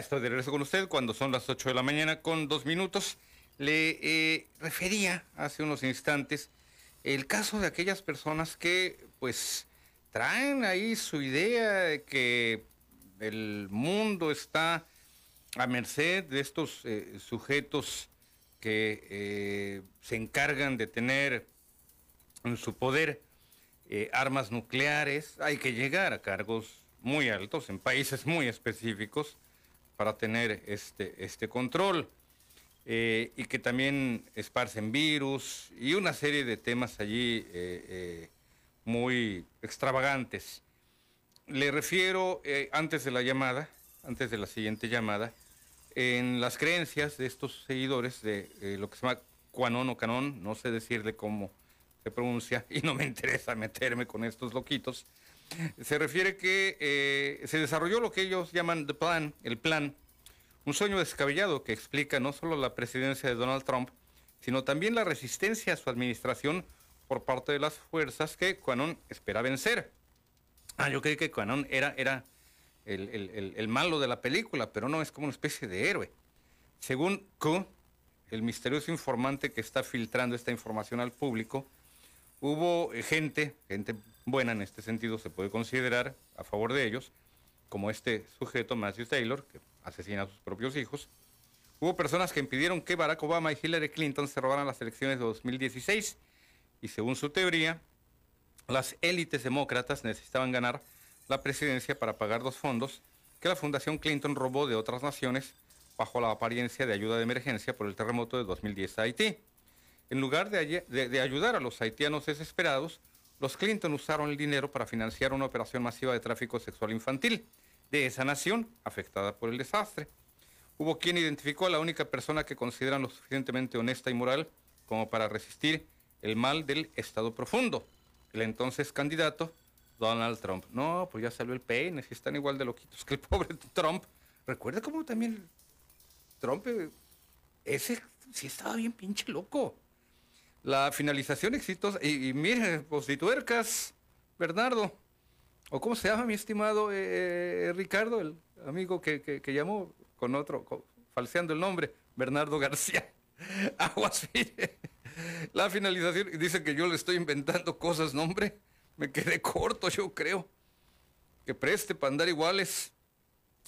Estoy de regreso con usted cuando son las 8 de la mañana con dos minutos. Le eh, refería hace unos instantes el caso de aquellas personas que pues traen ahí su idea de que el mundo está a merced de estos eh, sujetos que eh, se encargan de tener en su poder armas nucleares. Hay que llegar a cargos muy altos en países muy específicos para tener este, este control. Eh, y que también esparcen virus y una serie de temas allí eh, eh, muy extravagantes. Le refiero, antes de la llamada, antes de la siguiente llamada, en las creencias de estos seguidores de lo que se llama Quanon o Canon, no sé decirle cómo se pronuncia y no me interesa meterme con estos loquitos, se refiere que eh, se desarrolló lo que ellos llaman the plan, el plan, un sueño descabellado que explica no solo la presidencia de Donald Trump, sino también la resistencia a su administración por parte de las fuerzas que Quanon espera vencer. Ah, yo creí que Quanon era, era el, el, malo de la película, pero no, es como una especie de héroe. Según Q, el misterioso informante que está filtrando esta información al público, hubo gente, gente buena en este sentido se puede considerar a favor de ellos, como este sujeto, Matthew Taylor, que asesina a sus propios hijos. Hubo personas que impidieron que Barack Obama y Hillary Clinton se robaran las elecciones de 2016 y según su teoría, las élites demócratas necesitaban ganar la presidencia para pagar los fondos que la Fundación Clinton robó de otras naciones bajo la apariencia de ayuda de emergencia por el terremoto de 2010 a Haití. En lugar de, de ayudar a los haitianos desesperados, los Clinton usaron el dinero para financiar una operación masiva de tráfico sexual infantil de esa nación afectada por el desastre. Hubo quien identificó a la única persona que consideran lo suficientemente honesta y moral como para resistir el mal del Estado profundo, el entonces candidato Donald Trump. No, pues ya salió el peine, si están igual de loquitos que el pobre Trump. Recuerda cómo también Trump, eh, ese sí estaba bien pinche loco la finalización exitosa. Y, y mire, tuercas, Bernardo, o cómo se llama mi estimado eh, eh, Ricardo, el amigo que, llamó con otro, falseando el nombre, Bernardo García. Aguas, mire. La finalización, dice que yo le estoy inventando cosas, nombre. Me quedé corto, yo creo. Que preste para andar iguales.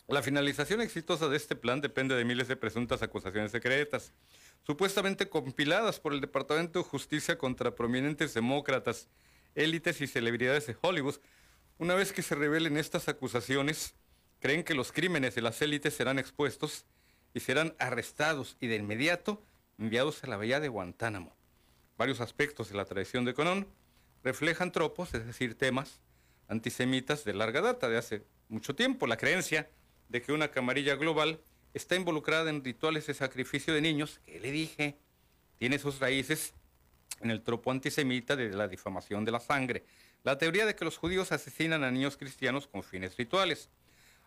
La finalización exitosa de este plan depende de miles de presuntas acusaciones secretas supuestamente compiladas por el Departamento de Justicia contra prominentes demócratas, élites y celebridades de Hollywood. Una vez que se revelen estas acusaciones, creen que los crímenes de las élites serán expuestos y serán arrestados y de inmediato enviados a la bahía de Guantánamo. Varios aspectos de la tradición de Conón reflejan tropos, es decir, temas antisemitas de larga data, de hace mucho tiempo. La creencia de que una camarilla global está involucrada en rituales de sacrificio de niños, que le dije, tiene sus raíces en el tropo antisemita de la difamación de la sangre, la teoría de que los judíos asesinan a niños cristianos con fines rituales.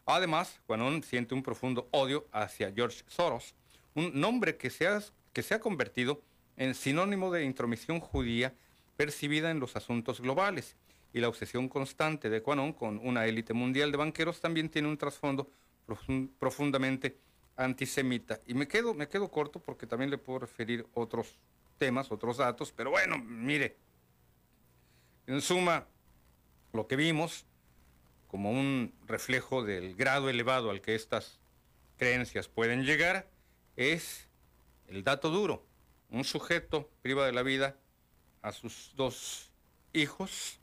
Además, Juanón siente un profundo odio hacia George Soros, un nombre que se ha, que se ha convertido en sinónimo de intromisión judía percibida en los asuntos globales. Y la obsesión constante de Quanon con una élite mundial de banqueros también tiene un trasfondo profundamente antisemita. Y me quedo, me quedo corto porque también le puedo referir otros temas, otros datos, pero bueno, mire, en suma, lo que vimos como un reflejo del grado elevado al que estas creencias pueden llegar es el dato duro. Un sujeto priva de la vida a sus dos hijos,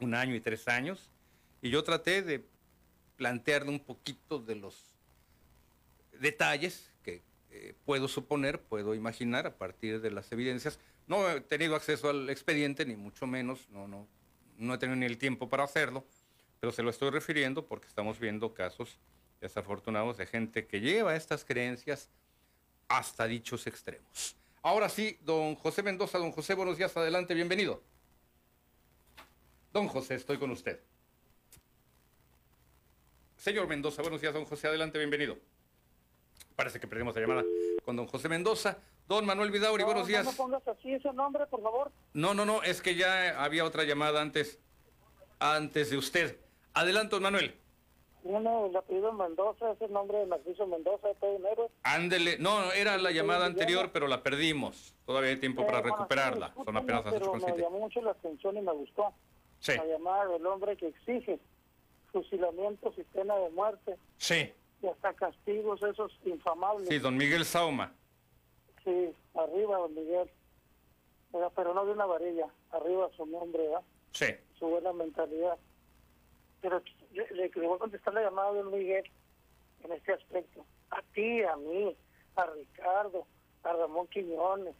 un año y tres años, y yo traté de plantearle un poquito de los detalles que eh, puedo suponer, puedo imaginar a partir de las evidencias. No he tenido acceso al expediente, ni mucho menos, no, no, no he tenido ni el tiempo para hacerlo, pero se lo estoy refiriendo porque estamos viendo casos desafortunados de gente que lleva estas creencias hasta dichos extremos. Ahora sí, don José Mendoza, don José, buenos días, adelante, bienvenido. Don José, estoy con usted. Señor Mendoza, buenos días, don José, adelante, bienvenido. Parece que perdimos la llamada con don José Mendoza. Don Manuel Vidauri, buenos días. No pongas así ese nombre, por favor. No, no, no, es que ya había otra llamada antes, antes de usted. Adelante, don Manuel. Uno, el apellido Mendoza, es el nombre de Narciso Mendoza, de enero. Ándele, no, era la llamada anterior, pero la perdimos. Todavía hay tiempo para recuperarla. Son apenas las Pero me llamó mucho la atención y me gustó. Sí. La llamada del hombre que exige fusilamiento, sistema de muerte. Sí. Y hasta castigos esos infamables. Sí, don Miguel Sauma. Sí, arriba don Miguel. Pero no de una varilla, arriba su nombre, ¿verdad? Sí. Su buena mentalidad. Pero le, voy a contestar la llamada de Miguel en este aspecto. A ti, a mí, a Ricardo, a Ramón Quiñones,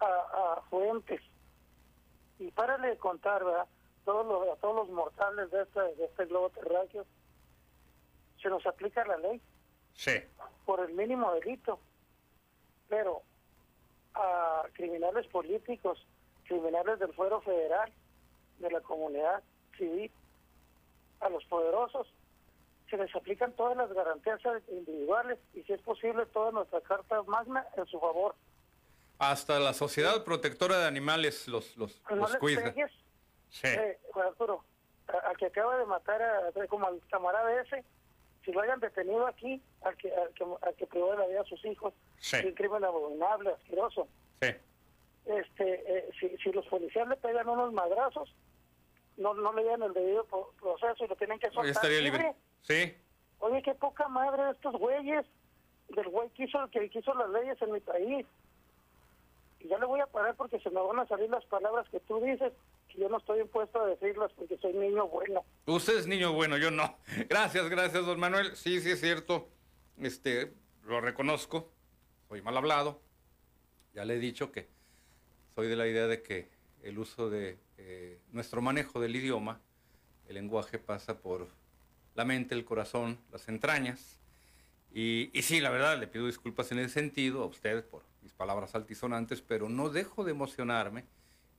a, Fuentes. Y párale de contar, ¿verdad? Todos los, a todos los mortales de este, de este globo terráqueo, se nos aplica la ley. Sí. Por el mínimo delito. Pero a criminales políticos, criminales del fuero federal, de la comunidad civil, a los poderosos se les aplican todas las garantías individuales y si es posible toda nuestra carta magna en su favor. Hasta la Sociedad Protectora de Animales los, los, no los cuida. sí. Eh, Arturo, al que acaba de matar a, como al camarada ese, si lo hayan detenido aquí, al que, al que, al que privó de la vida a sus hijos, sí. un crimen abominable, asqueroso. Sí. Este, eh, si, si los policías le pegan unos madrazos, no, no le dieron el debido proceso y lo tienen que soltar. Hoy estaría libre. Sí. Oye, qué poca madre de estos güeyes, del güey que hizo, que quiso las leyes en mi país. Y ya le voy a parar porque se me van a salir las palabras que tú dices, yo no estoy impuesto a decirlas porque soy niño bueno. Usted es niño bueno, yo no. Gracias, gracias, don Manuel. Sí, sí es cierto. Este, lo reconozco. Soy mal hablado. Ya le he dicho que soy de la idea de que el uso de eh, nuestro manejo del idioma, el lenguaje pasa por la mente, el corazón, las entrañas. Y, y, sí, la verdad, le pido disculpas en ese sentido a usted por mis palabras altisonantes, pero no dejo de emocionarme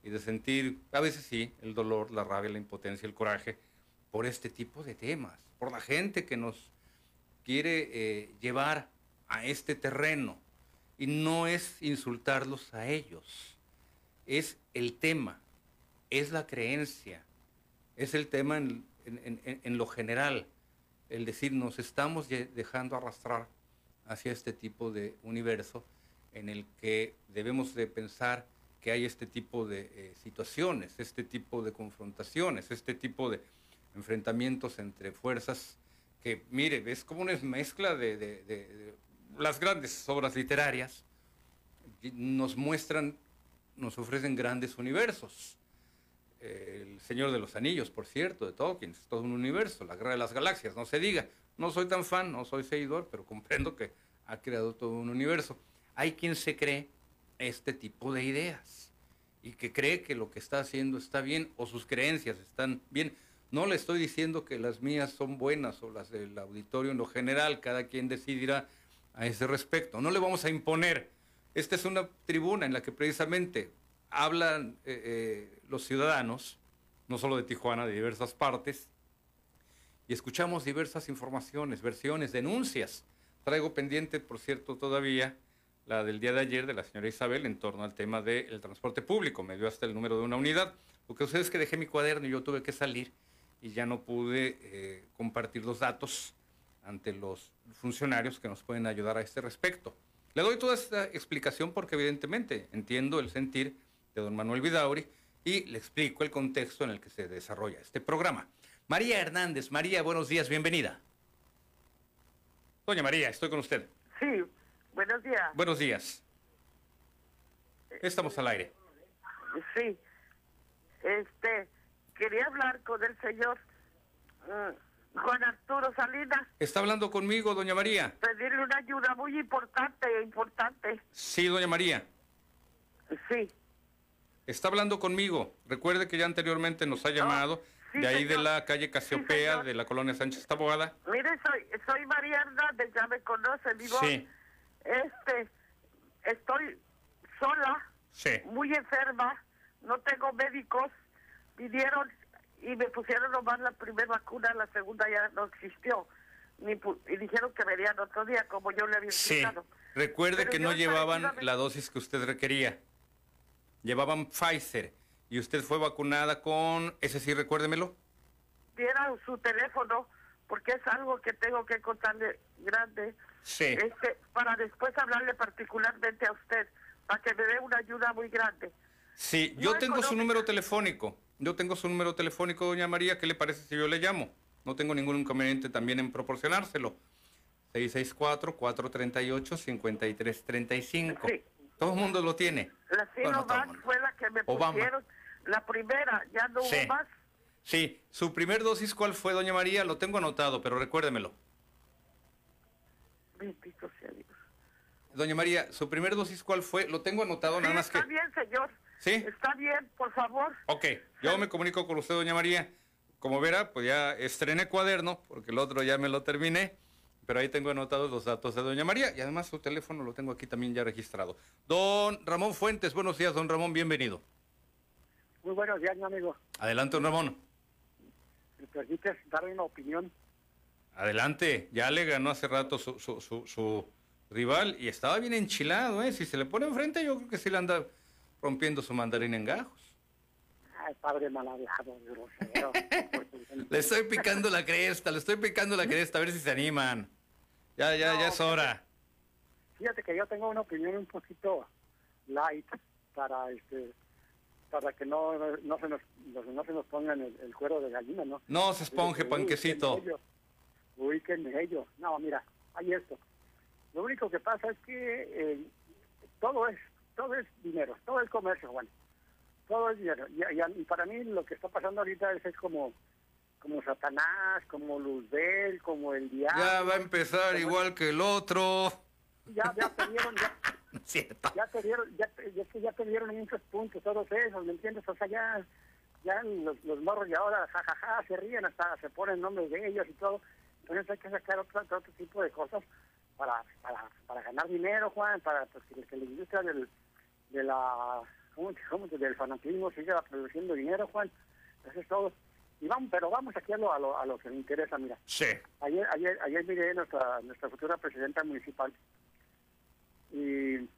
y de sentir, a veces sí, el dolor, la rabia, la impotencia, el coraje por este tipo de temas, por la gente que nos quiere eh, llevar a este terreno. Y no es insultarlos a ellos, es el tema, es la creencia, es el tema en, lo general, el decir nos estamos dejando arrastrar hacia este tipo de universo en el que debemos de pensar que hay este tipo de eh, situaciones, este tipo de confrontaciones, este tipo de enfrentamientos entre fuerzas que, mire, es como una mezcla de, las grandes obras literarias, nos muestran, nos ofrecen grandes universos el Señor de los Anillos, por cierto, de Tolkien, es todo un universo, la Guerra de las Galaxias, no se diga. No soy tan fan, no soy seguidor, pero comprendo que ha creado todo un universo. Hay quien se cree este tipo de ideas y que cree que lo que está haciendo está bien o sus creencias están bien. No le estoy diciendo que las mías son buenas o las del auditorio en lo general, cada quien decidirá a ese respecto. No le vamos a imponer. Esta es una tribuna en la que precisamente hablan eh, eh, los ciudadanos, no solo de Tijuana, de diversas partes, y escuchamos diversas informaciones, versiones, denuncias. Traigo pendiente, por cierto, todavía la del día de ayer de la señora Isabel en torno al tema del transporte público. Me dio hasta el número de una unidad. Lo que sucede es que dejé mi cuaderno y yo tuve que salir y ya no pude eh, compartir los datos ante los funcionarios que nos pueden ayudar a este respecto. Le doy toda esta explicación porque evidentemente entiendo el sentir de don Manuel Vidauri y le explico el contexto en el que se desarrolla este programa. María Hernández, María, buenos días, bienvenida. Doña María, estoy con usted. Sí, buenos días. Buenos días. Estamos al aire. Sí, este, quería hablar con el señor mm, Juan Arturo Salinas. ¿Está hablando conmigo, doña María? Pedirle una ayuda muy importante, importante. Sí, doña María. Sí. Está hablando conmigo. Recuerde que ya anteriormente nos ha llamado de ahí de la calle Casiopea, de la colonia Sánchez Taboada. Mire, soy, soy María Hernández, ya me conoce, digo. Sí. Este, estoy sola, muy enferma, no tengo médicos. Vinieron y me pusieron nomás la primera vacuna, la segunda ya no existió. y dijeron que verían otro día, como yo le había explicado. Sí. Recuerde que no llevaban la dosis que usted requería llevaban Pfizer y usted fue vacunada con, ese sí, recuérdemelo. Diera su teléfono porque es algo que tengo que contarle grande. Sí. Este, para después hablarle particularmente a usted, para que me dé una ayuda muy grande. Sí, yo tengo su número telefónico. Yo tengo su número telefónico, doña María. ¿Qué le parece si yo le llamo? No tengo ningún inconveniente también en proporcionárselo. 664-438-5335. Sí. Todo el mundo lo tiene. La Sinovac fue la que me pusieron. La primera, ya no hubo más. Sí, su primer dosis, ¿cuál fue, doña María? Lo tengo anotado, pero recuérdemelo. Bendito sea Dios. Doña María, su primer dosis, ¿cuál fue? Lo tengo anotado, nada más que... Está bien, señor. ¿Sí? Está bien, por favor. Ok, yo me comunico con usted, doña María. Como verá, pues ya estrené cuaderno, porque el otro ya me lo terminé, pero ahí tengo anotados los datos de doña María y además su teléfono lo tengo aquí también ya registrado. Don Ramón Fuentes, buenos días, don Ramón, bienvenido. Muy buenos días, mi amigo. Adelante, don Ramón. ¿Me permites darle una opinión? Adelante, ya le ganó hace rato su, su, su, rival y estaba bien enchilado, ¿eh? Si se le pone enfrente, yo creo que sí le anda rompiendo su mandarín en gajos. Ay, padre mal hablado, grosero. le estoy picando la cresta, le estoy picando la cresta, a ver si se animan. Ya, ya, ya es hora. Fíjate que yo tengo una opinión un poquito light para este para que no, no, se, nos, no se nos pongan el, cuero de gallina, ¿no? No se esponje, panquecito. Ubíquenme ellos. No, mira, hay esto. Lo único que pasa es que eh, todo es todo es dinero, todo es comercio, Juan. Todo es dinero. Y, para mí lo que está pasando ahorita es, como como Satanás, como Luzbel, como el diablo. Ya va a empezar igual que el otro. Ya, ya perdieron, ya, ya perdieron, ya, ya, ya perdieron muchos puntos todos esos, ¿me entiendes? O sea, ya, ya los, los morros y ahora jajaja se ríen, hasta se ponen nombres de ellos y todo. Entonces hay que sacar otro, otro tipo de cosas para, para, para ganar dinero, Juan, para pues, que, la industria del, de la, ¿cómo, cómo, del fanatismo siga produciendo dinero, Juan. Eso es todo. Y vamos, pero vamos aquí a lo, a lo, a lo que me interesa, mira. Sí. Ayer, ayer, ayer miré nuestra, nuestra futura presidenta municipal y,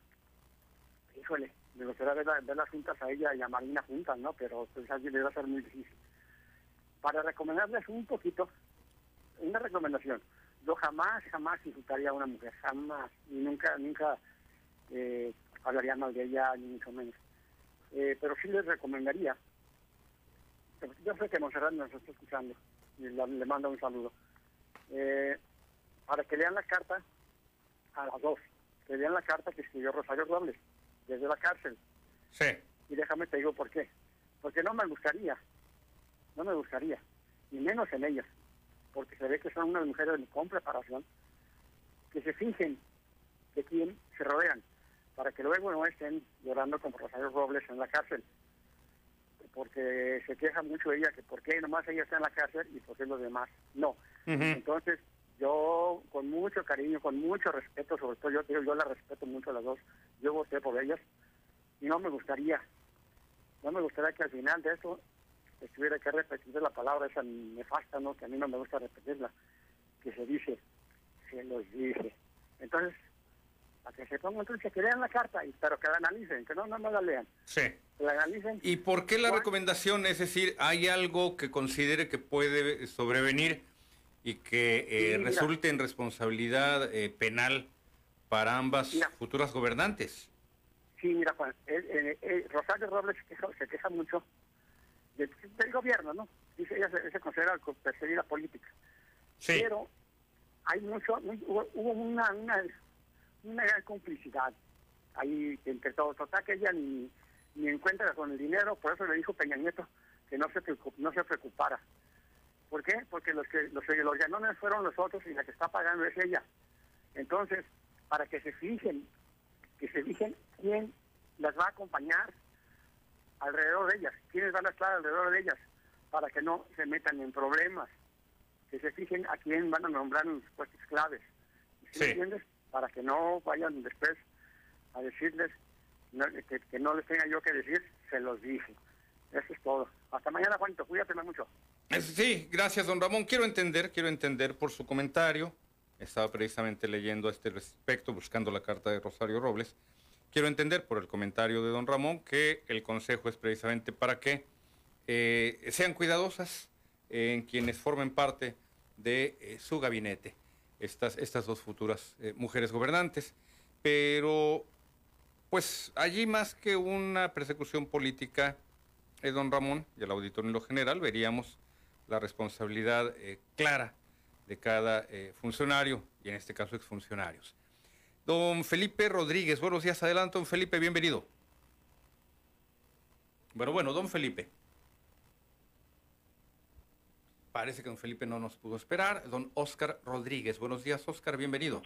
híjole, me gustaría ver, las juntas a ella y a Marina juntas, ¿no? Pero pues así le va a ser muy difícil. Para recomendarles un poquito, una recomendación. Yo jamás, jamás insultaría a una mujer, jamás, y nunca, nunca eh, hablaría mal de ella, ni mucho menos. Eh, pero sí les recomendaría, yo sé que Monserrat nos está escuchando, y le mando un saludo, eh, para que lean la carta a las dos que vean la carta que escribió Rosario Robles desde la cárcel. Sí. Y déjame te digo por qué. Porque no me gustaría, no me gustaría, ni menos en ellas, porque se ve que son unas mujeres con preparación, que se fingen de quién se rodean, para que luego no estén llorando como Rosario Robles en la cárcel. Porque se queja mucho ella que por qué nomás ella está en la cárcel y por qué los demás no. Entonces, yo con mucho cariño, con mucho respeto, sobre todo yo, yo la respeto mucho a las dos, yo voté por ellas y no me gustaría, no me gustaría que al final de esto estuviera que repetir la palabra esa nefasta, ¿no? que a mí no me gusta repetirla, que se dice, se los dije. Entonces, para que se pongan entonces que lean la carta, y, pero que la analicen, que no, no, no la lean. Sí. Que la analicen. ¿Y por qué la recomendación? Es decir, ¿hay algo que considere que puede sobrevenir? y que eh, resulte en responsabilidad eh, penal para ambas futuras gobernantes. Sí, mira, Juan, Rosario Robles se queja, mucho del, gobierno, ¿no? Dice, ella se, considera perseguida política. Sí. Pero hay mucho, hubo, una, una, una, gran complicidad ahí entre todos. O sea, que ella ni, ni encuentra con el dinero, por eso le dijo Peña Nieto que no se, no se preocupara ¿Por qué? Porque los que los, los ganones fueron los otros y la que está pagando es ella. Entonces, para que se fijen, que se fijen quién las va a acompañar alrededor de ellas, quiénes van a estar alrededor de ellas, para que no se metan en problemas, que se fijen a quién van a nombrar en los puestos claves. ¿Sí, entiendes? Para que no vayan después a decirles que, que, no les tenga yo que decir, se los dije. Eso es todo. Hasta mañana, Juanito. Cuídate mucho. Sí, gracias, don Ramón. Quiero entender, quiero entender por su comentario. Estaba precisamente leyendo a este respecto, buscando la carta de Rosario Robles. Quiero entender por el comentario de don Ramón que el consejo es precisamente para que eh, sean cuidadosas en quienes formen parte de su gabinete, estas, estas dos futuras mujeres gobernantes. Pero, pues allí más que una persecución política, don Ramón y el auditorio en lo general, veríamos la responsabilidad clara de cada funcionario y en este caso exfuncionarios. Don Felipe Rodríguez, buenos días, adelante, don Felipe, bienvenido. Bueno, bueno, don Felipe. Parece que don Felipe no nos pudo esperar. Don Oscar Rodríguez, buenos días, Oscar, bienvenido.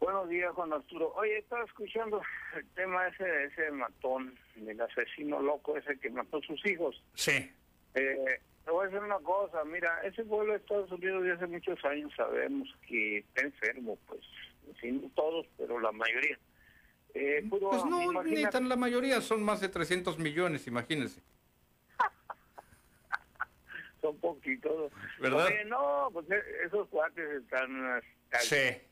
Buenos días, Juan Arturo. Oye, estaba escuchando el tema ese, ese matón, del asesino loco ese que mató a sus hijos. Sí. Eh, te voy a decir una cosa, mira, ese pueblo de Estados Unidos de hace muchos años sabemos que está enfermo, pues sin todos, pero la mayoría. Eh, pues no, ni tan la mayoría, son más de 300 millones, imagínense. son poquitos. ¿Verdad? no, pues eh, esos cuates están... sí.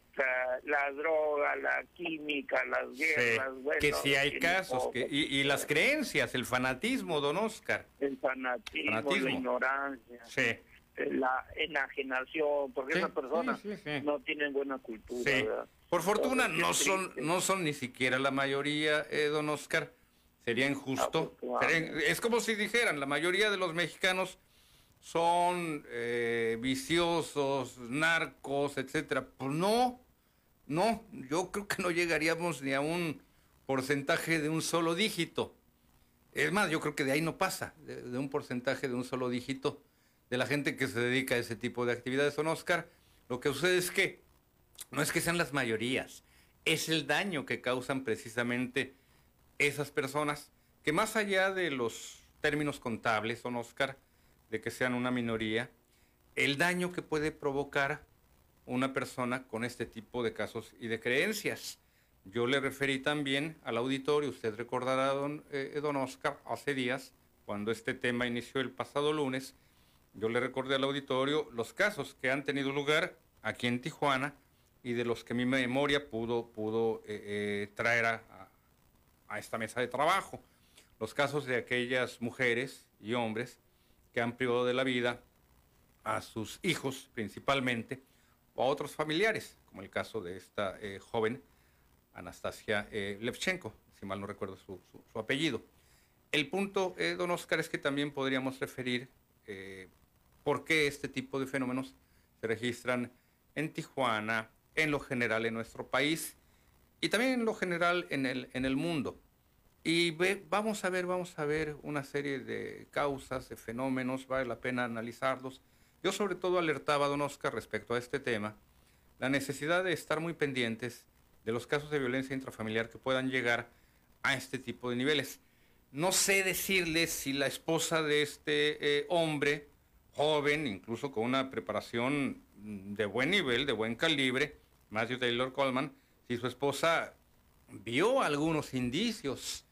La, droga, la química, las guerras, que si hay casos, que, y, las creencias, el fanatismo, don Oscar. El fanatismo, la ignorancia. Sí la enajenación, porque esas personas no tienen buena cultura. Por fortuna no son, no son ni siquiera la mayoría, eh, don Oscar. Sería injusto. es como si dijeran, la mayoría de los mexicanos son eh, viciosos, narcos, etcétera. Pues no, no, yo creo que no llegaríamos ni a un porcentaje de un solo dígito. Es más, yo creo que de ahí no pasa, de un porcentaje de un solo dígito de la gente que se dedica a ese tipo de actividades, don Oscar, lo que sucede es que no es que sean las mayorías, es el daño que causan precisamente esas personas que más allá de los términos contables, don Oscar, de que sean una minoría, el daño que puede provocar una persona con este tipo de casos y de creencias. Yo le referí también al auditorio, usted recordará, don, eh, don Oscar, hace días, cuando este tema inició el pasado lunes, yo le recordé al auditorio los casos que han tenido lugar aquí en Tijuana y de los que mi memoria pudo, pudo eh, eh, traer a, esta mesa de trabajo. Los casos de aquellas mujeres y hombres que han privado de la vida a sus hijos principalmente o a otros familiares, como el caso de esta eh, joven Anastasia Levchenko, si mal no recuerdo su, su apellido. El punto, don Oscar, es que también podríamos referir por qué este tipo de fenómenos se registran en Tijuana, en lo general en nuestro país y también en lo general en el, en el mundo. Y vamos a ver, vamos a ver una serie de causas, de fenómenos, vale la pena analizarlos. Yo sobre todo alertaba a don Oscar respecto a este tema, la necesidad de estar muy pendientes de los casos de violencia intrafamiliar que puedan llegar a este tipo de niveles. No sé decirles si la esposa de este eh, hombre joven, incluso con una preparación de buen nivel, de buen calibre, Matthew Taylor Coleman, si su esposa vio algunos indicios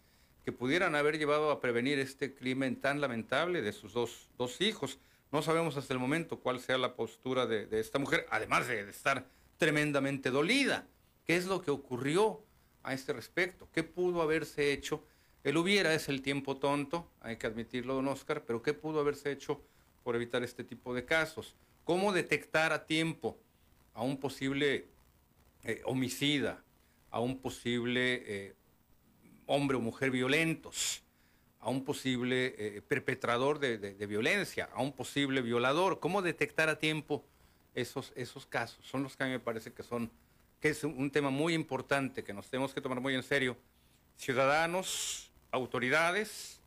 que pudieran haber llevado a prevenir este crimen tan lamentable de sus dos, dos hijos. No sabemos hasta el momento cuál sea la postura de, de esta mujer, además de estar tremendamente dolida. ¿Qué es lo que ocurrió a este respecto? ¿Qué pudo haberse hecho? El hubiera es el tiempo tonto, hay que admitirlo, don Oscar, pero ¿qué pudo haberse hecho por evitar este tipo de casos. ¿Cómo detectar a tiempo a un posible eh, homicida, a un posible eh, hombre o mujer violentos, a un posible eh, perpetrador de, violencia, a un posible violador? ¿Cómo detectar a tiempo esos, esos casos? Son los que a mí me parece que son que es un tema muy importante que nos tenemos que tomar muy en serio. Ciudadanos, autoridades,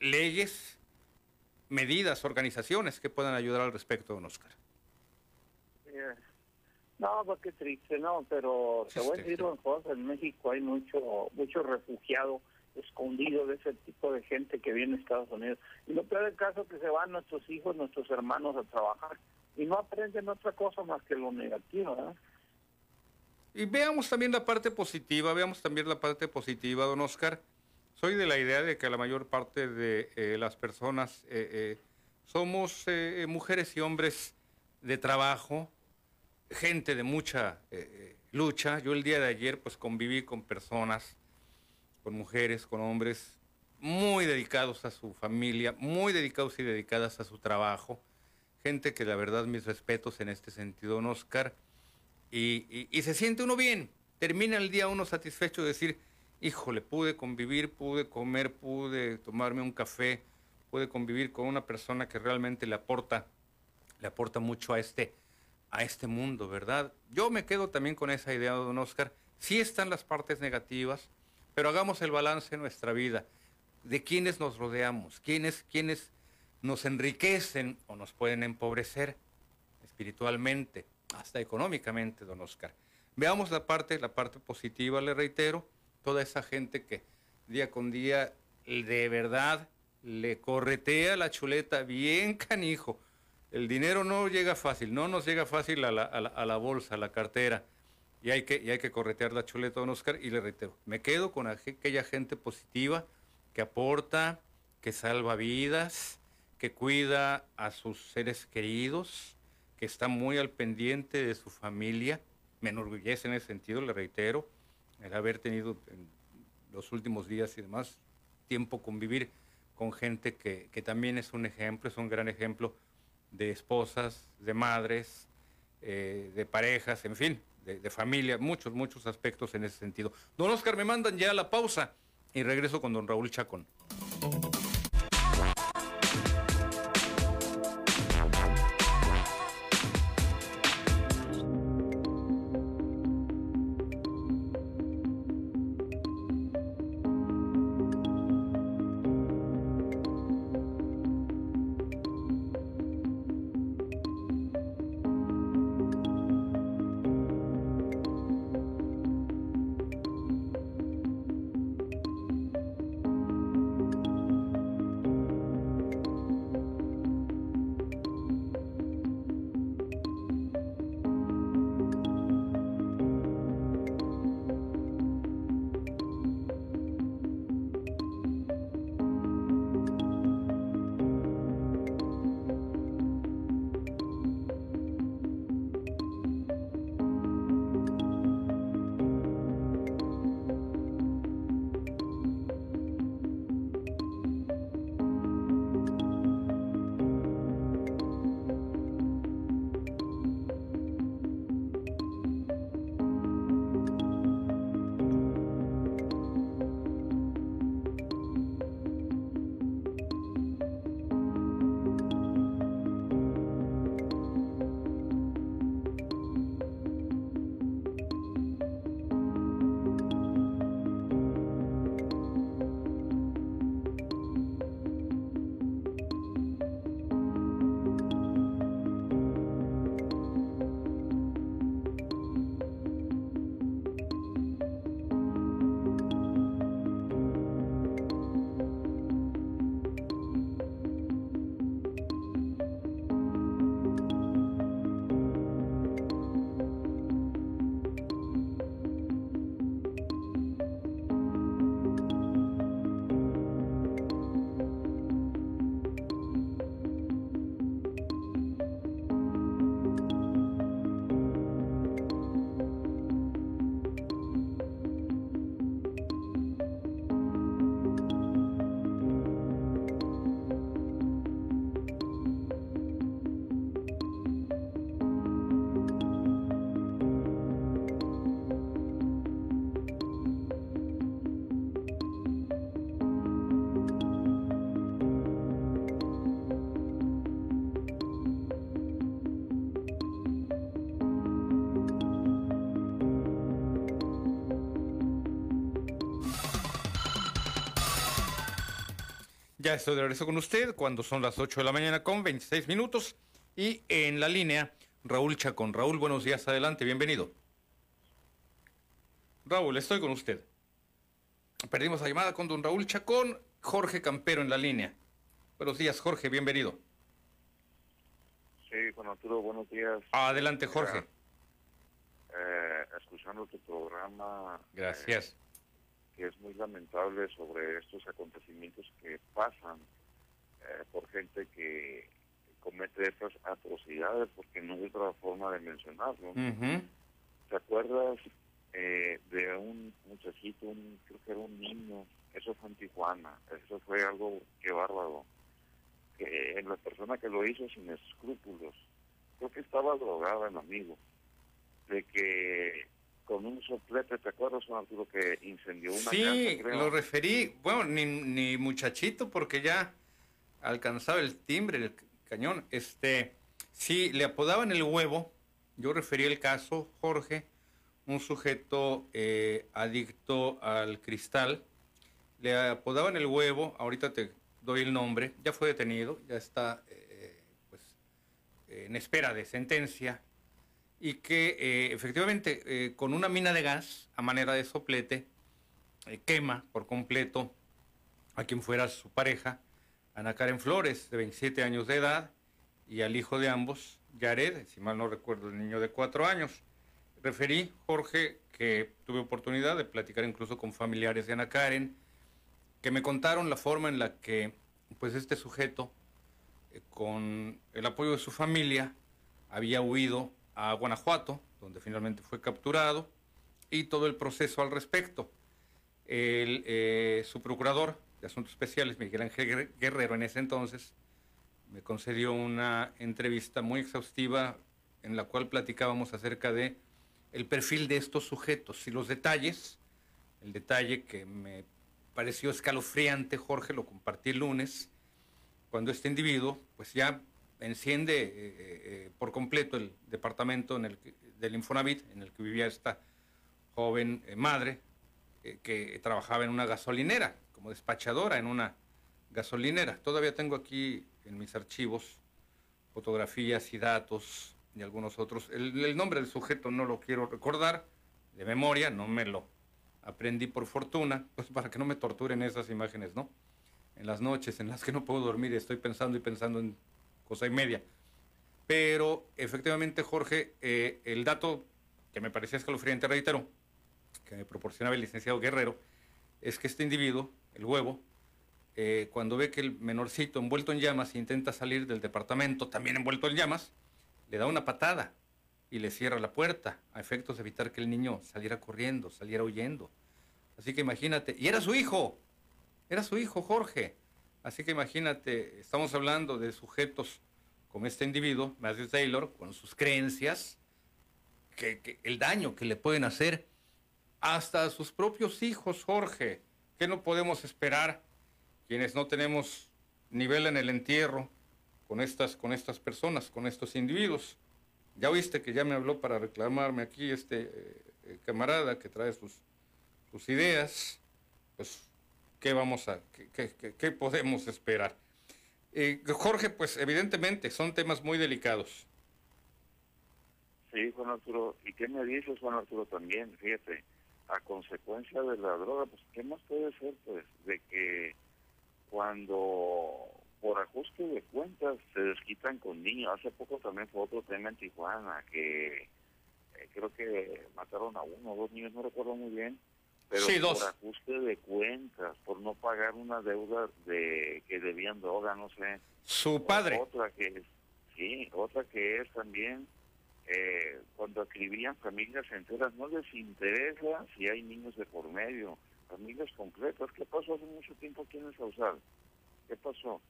leyes medidas, organizaciones que puedan ayudar al respecto, don Oscar. Eh, no, pues qué triste, no, pero te voy a decir una cosa, en México hay mucho, mucho refugiado escondido de ese tipo de gente que viene a Estados Unidos. Y lo peor del caso es que se van nuestros hijos, nuestros hermanos a trabajar y no aprenden otra cosa más que lo negativo, ¿verdad? Y veamos también la parte positiva, veamos también la parte positiva, don Oscar. Soy de la idea de que la mayor parte de eh, las personas eh, eh, somos mujeres y hombres de trabajo, gente de mucha lucha. Yo el día de ayer pues conviví con personas, con mujeres, con hombres muy dedicados a su familia, muy dedicados y dedicadas a su trabajo, gente que la verdad mis respetos en este sentido, don Oscar, y, y, se siente uno bien, termina el día uno satisfecho de decir, híjole, pude convivir, pude comer, pude tomarme un café, pude convivir con una persona que realmente le aporta, le aporta mucho a este, a este mundo, ¿verdad? Yo me quedo también con esa idea, don Oscar, sí están las partes negativas, pero hagamos el balance en nuestra vida, de quiénes nos rodeamos, quiénes, nos enriquecen o nos pueden empobrecer espiritualmente, hasta económicamente, don Oscar. Veamos la parte, la parte positiva, le reitero, toda esa gente que día con día de verdad le corretea la chuleta bien canijo. El dinero no llega fácil, no nos llega fácil a la, a la, bolsa, a la cartera. Y hay, que, y hay que corretear la chuleta, don Oscar. Y le reitero, me quedo con aquella gente positiva que aporta, que salva vidas, que cuida a sus seres queridos, que está muy al pendiente de su familia. Me enorgullece en ese sentido, le reitero, el haber tenido en los últimos días y demás tiempo convivir con gente que, también es un ejemplo, es un gran ejemplo de esposas, de madres, eh, de parejas, en fin, de, de, familia, muchos, muchos aspectos en ese sentido. Don Oscar, me mandan ya la pausa y regreso con don Raúl Chacón. Ya estoy de regreso con usted cuando son las 8 de la mañana con 26 minutos y en la línea Raúl Chacón. Raúl, buenos días, adelante, bienvenido. Raúl, estoy con usted. Perdimos la llamada con don Raúl Chacón, Jorge Campero en la línea. Buenos días, Jorge, bienvenido. Sí, con Arturo, buenos días. Adelante, Jorge. Eh, escuchando tu programa. Gracias es muy lamentable sobre estos acontecimientos que pasan eh, por gente que comete estas atrocidades, porque no hay otra forma de mencionarlo. ¿Te acuerdas eh, de un muchachito, un, creo que era un niño? Eso fue en Tijuana, eso fue algo que bárbaro. que la persona que lo hizo sin escrúpulos, creo que estaba drogada el amigo, de que con un soplete, ¿te acuerdas, Arturo, que incendió una Sí, lo referí, bueno, ni, ni muchachito, porque ya alcanzaba el timbre, el cañón. Este, sí, le apodaban el huevo, yo referí el caso, Jorge, un sujeto eh, adicto al cristal, le apodaban el huevo, ahorita te doy el nombre, ya fue detenido, ya está eh, pues, en espera de sentencia, y que eh, efectivamente eh, con una mina de gas a manera de soplete quema por completo a quien fuera su pareja, Ana Karen Flores, de 27 años de edad, y al hijo de ambos, Yared, si mal no recuerdo, el niño de 4 años. Referí, Jorge, que tuve oportunidad de platicar incluso con familiares de Ana Karen, que me contaron la forma en la que pues este sujeto, eh, con el apoyo de su familia, había huido a Guanajuato, donde finalmente fue capturado, y todo el proceso al respecto. El, eh, su procurador de Asuntos Especiales, Miguel Ángel Guerrero, en ese entonces, me concedió una entrevista muy exhaustiva en la cual platicábamos acerca de el perfil de estos sujetos y los detalles, el detalle que me pareció escalofriante, Jorge, lo compartí el lunes, cuando este individuo pues ya enciende eh, eh, eh, por completo el departamento en el del Infonavit en el que vivía esta joven madre que trabajaba en una gasolinera, como despachadora en una gasolinera. Todavía tengo aquí en mis archivos fotografías y datos y algunos otros. el nombre del sujeto no lo quiero recordar de memoria, no me lo aprendí por fortuna, pues para que no me torturen esas imágenes, ¿no? En las noches en las que no puedo dormir, estoy pensando y pensando en cosa y media. Pero efectivamente, Jorge, eh, el dato que me parecía escalofriante, reitero, que me proporcionaba el licenciado Guerrero, es que este individuo, el huevo, eh, cuando ve que el menorcito envuelto en llamas intenta salir del departamento, también envuelto en llamas, le da una patada y le cierra la puerta a efectos de evitar que el niño saliera corriendo, saliera huyendo. Así que imagínate, y era su hijo, era su hijo Jorge. Así que imagínate, estamos hablando de sujetos como este individuo, Matthew Taylor, con sus creencias, que, el daño que le pueden hacer hasta a sus propios hijos, Jorge. ¿Qué no podemos esperar quienes no tenemos nivel en el entierro con estas, con estas personas, con estos individuos? Ya oíste que ya me habló para reclamarme aquí este eh, camarada que trae sus, sus ideas. Pues, ¿qué vamos a, qué, qué, podemos esperar? Eh, Jorge, pues evidentemente son temas muy delicados. Sí, Juan Arturo. ¿Y qué me dices, Juan Arturo, también? Fíjate, a consecuencia de la droga, pues, ¿qué más puede ser, pues? De que cuando por ajuste de cuentas se desquitan con niños. Hace poco también fue otro tema en Tijuana que eh, creo que mataron a uno o dos niños, no recuerdo muy bien. Pero por ajuste de cuentas, por no pagar una deuda de que debían droga, no sé. Su padre. Otra que es, sí, otra que es también eh, cuando escribían familias enteras, no les interesa si hay niños de por medio, familias completas. ¿Qué pasó hace mucho tiempo aquí en el Sausal? ¿Qué pasó?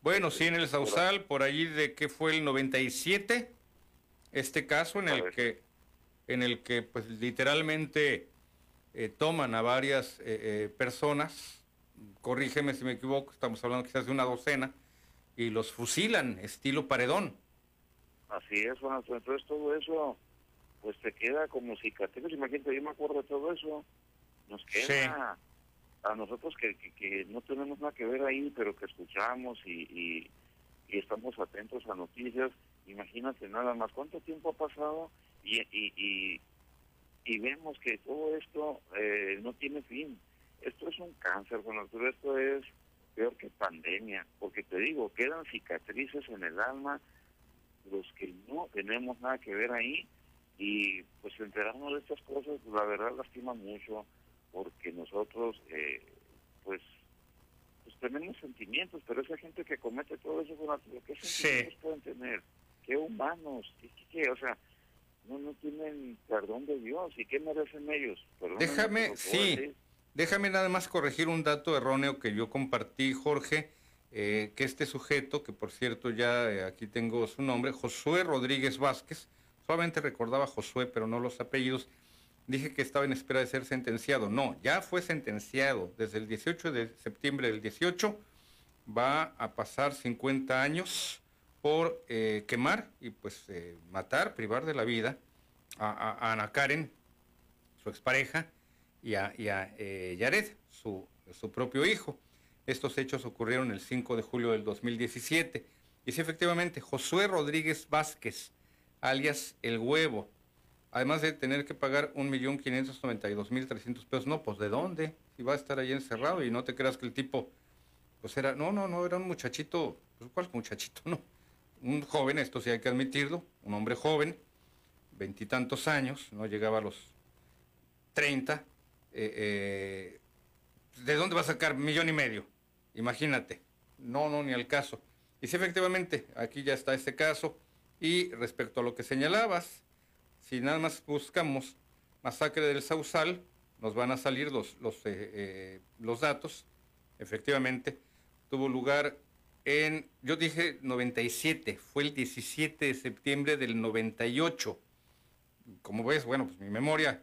Bueno, sí, en el Sausal, por allí de que fue el 97, este caso en el que, en el que pues literalmente eh, toman a varias eh, eh, personas, corrígeme si me equivoco, estamos hablando quizás de una docena, y los fusilan, estilo paredón. Así es, bueno, entonces todo eso, pues te queda como cicatriz, imagínate, yo me acuerdo de todo eso, nos queda a nosotros que, que, no tenemos nada que ver ahí, pero que escuchamos y, y, estamos atentos a noticias, imagínate nada más cuánto tiempo ha pasado y, y, y, vemos que todo esto eh, no tiene fin. Esto es un cáncer, bueno, pero esto es peor que pandemia, porque te digo, quedan cicatrices en el alma, los que no tenemos nada que ver ahí, y pues enterarnos de estas cosas, la verdad lastima mucho porque nosotros, eh, pues, pues tenemos sentimientos, pero esa gente que comete todo eso, ¿qué sentimientos pueden tener? ¿Qué humanos? ¿Qué, O sea, no, no tienen perdón de Dios. ¿Y qué merecen ellos? Déjame, sí, déjame nada más corregir un dato erróneo que yo compartí, Jorge. eh, que este sujeto, que por cierto ya eh, aquí tengo su nombre, Josué Rodríguez Vázquez, solamente recordaba Josué, pero no los apellidos, dije que estaba en espera de ser sentenciado. No, ya fue sentenciado desde el 18 de septiembre del 18, va a pasar 50 años por eh, quemar y pues matar, privar de la vida a, Ana Karen, su expareja, y a, y a Yared, su, su propio hijo. Estos hechos ocurrieron el 5 de julio del 2017. Y sí, efectivamente, Josué Rodríguez Vázquez, alias El Huevo, además de tener que pagar 1.592.300 pesos, no, pues ¿de dónde? Si va a estar ahí encerrado y no te creas que el tipo, pues era, no, no, no, era un muchachito, pues ¿cuál muchachito? No, un joven, esto sí hay que admitirlo, un hombre joven, veintitantos años, no llegaba a los 30, eh, eh, ¿de dónde va a sacar millón y medio? Imagínate. No, no, ni al caso. Y sí, efectivamente, aquí ya está este caso. Y respecto a lo que señalabas, si nada más buscamos masacre del Sausal, nos van a salir los, los, eh, eh, los datos. Efectivamente, tuvo lugar en, yo dije 97, fue el 17 de septiembre del 98. Como ves, bueno, pues mi memoria,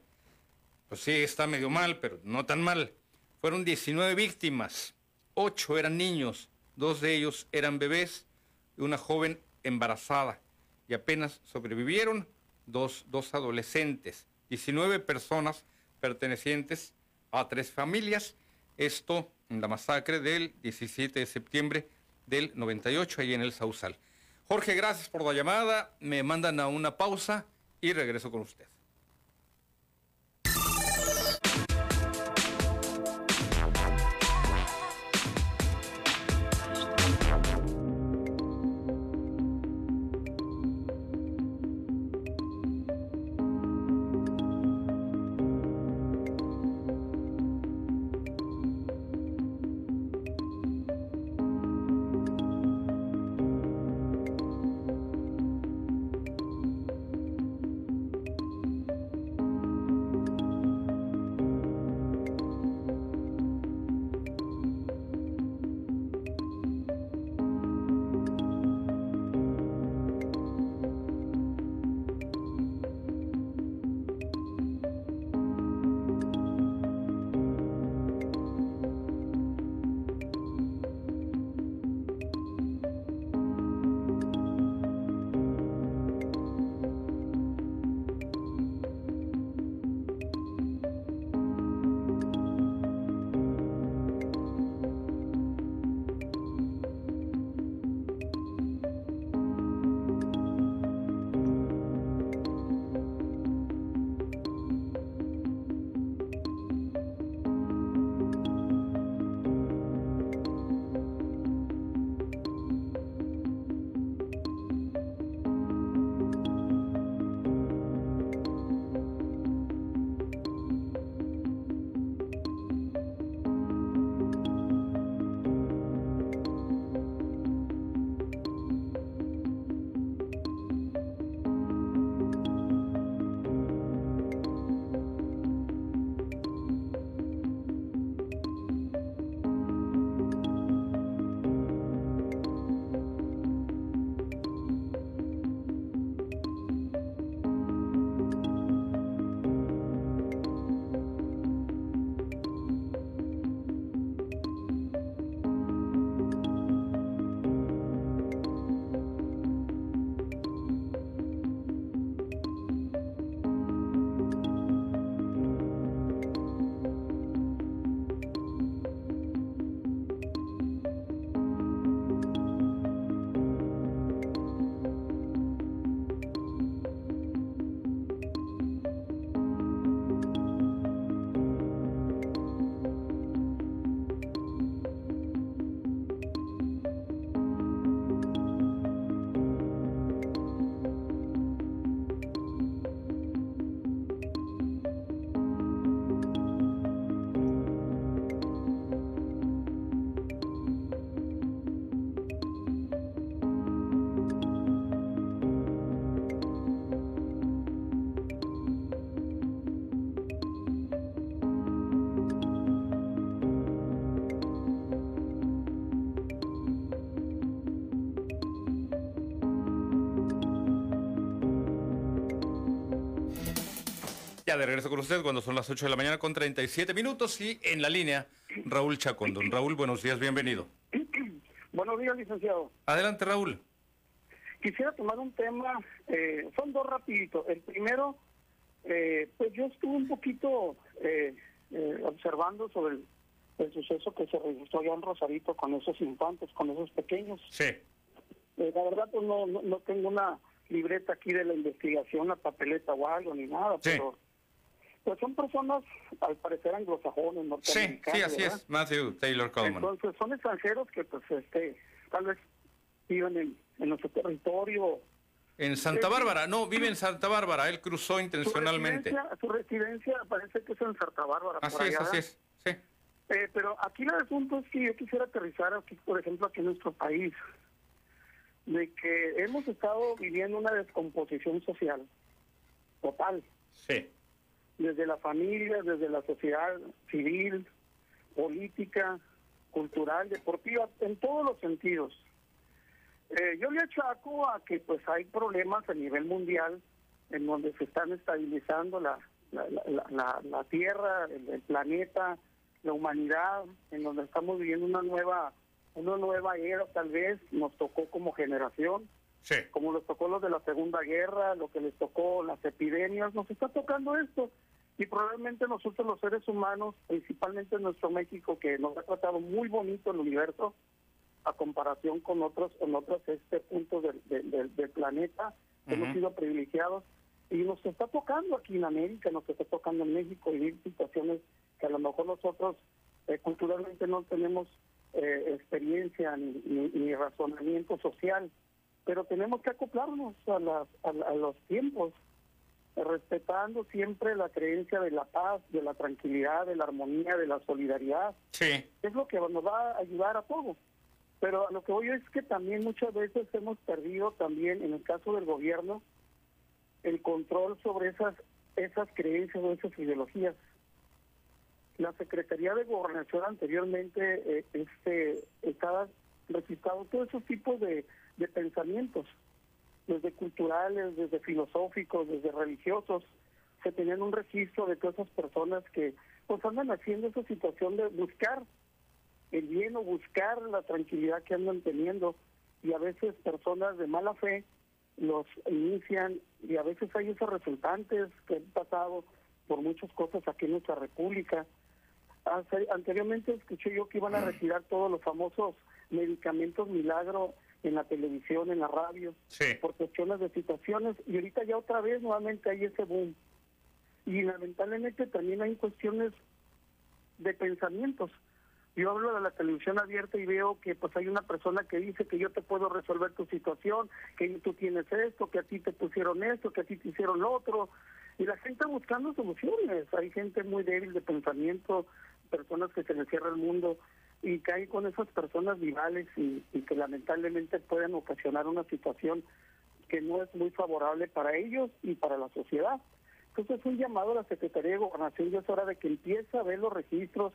pues sí, está medio mal, pero no tan mal. Fueron 19 víctimas ocho eran niños, dos de ellos eran bebés y una joven embarazada. Y apenas sobrevivieron dos, dos adolescentes, 19 personas pertenecientes a tres familias. Esto en la masacre del 17 de septiembre del 98, ahí en el Sausal. Jorge, gracias por la llamada. Me mandan a una pausa y regreso con usted. Ya de regreso con usted cuando son las 8 de la mañana con 37 minutos y en la línea Raúl Chacón. Don Raúl, buenos días, bienvenido. buenos días, licenciado. Adelante, Raúl. Quisiera tomar un tema, eh, son dos rapiditos. El primero, eh, pues yo estuve un poquito eh, observando sobre el, suceso que se registró allá en Rosarito con esos infantes, con esos pequeños. Sí. la verdad, pues no, no, tengo una libreta aquí de la investigación, la papeleta o algo, ni nada, pero pues son personas, al parecer, anglosajones, norteamericanos. Sí, sí, así es, Matthew Taylor Coleman. Entonces, son extranjeros que, pues, este, tal vez viven en, en nuestro territorio. En Santa Bárbara, no, vive en Santa Bárbara, él cruzó intencionalmente. Su residencia, parece que es en Santa Bárbara. Así es, así es, sí. Eh, pero aquí el asunto es que yo quisiera aterrizar aquí, por ejemplo, aquí en nuestro país, de que hemos estado viviendo una descomposición social total. Sí desde la familia, desde la sociedad civil, política, cultural, deportiva, en todos los sentidos. Eh, yo le achaco a que pues hay problemas a nivel mundial en donde se están estabilizando la, la, Tierra, el, planeta, la humanidad, en donde estamos viviendo una nueva una nueva era tal vez nos tocó como generación, como nos tocó los de la Segunda Guerra, lo que les tocó las epidemias, nos está tocando esto y probablemente nosotros los seres humanos, principalmente en nuestro México, que nos ha tratado muy bonito el universo, a comparación con otros en otros este puntos del, del, planeta, hemos sido privilegiados. Y nos está tocando aquí en América, nos está tocando en México vivir situaciones que a lo mejor nosotros eh, culturalmente no tenemos eh, experiencia ni, ni, razonamiento social, pero tenemos que acoplarnos a, las, a los tiempos respetando siempre la creencia de la paz, de la tranquilidad, de la armonía, de la solidaridad. Sí. Es lo que nos va a ayudar a todos. Pero lo que voy es que también muchas veces hemos perdido también, en el caso del gobierno, el control sobre esas esas creencias o esas ideologías. La Secretaría de Gobernación anteriormente eh, este, estaba registrado todos esos tipos de, de pensamientos desde culturales, desde filosóficos, desde religiosos, se tenían un registro de todas esas personas que pues andan haciendo esa situación de buscar el bien o buscar la tranquilidad que andan teniendo y a veces personas de mala fe los inician y a veces hay esos resultantes que han pasado por muchas cosas aquí en nuestra república. Anteriormente escuché yo que iban a retirar todos los famosos medicamentos milagro en la televisión, en la radio, por cuestiones de situaciones, y ahorita ya otra vez nuevamente hay ese boom. Y lamentablemente también hay cuestiones de pensamientos. Yo hablo de la televisión abierta y veo que pues hay una persona que dice que yo te puedo resolver tu situación, que tú tienes esto, que a ti te pusieron esto, que a ti te hicieron lo otro, y la gente buscando soluciones. Hay gente muy débil de pensamiento, personas que se les cierra el mundo y cae con esas personas vivales y, que lamentablemente pueden ocasionar una situación que no es muy favorable para ellos y para la sociedad. Entonces es un llamado a la Secretaría de Gobernación y es hora de que empiece a ver los registros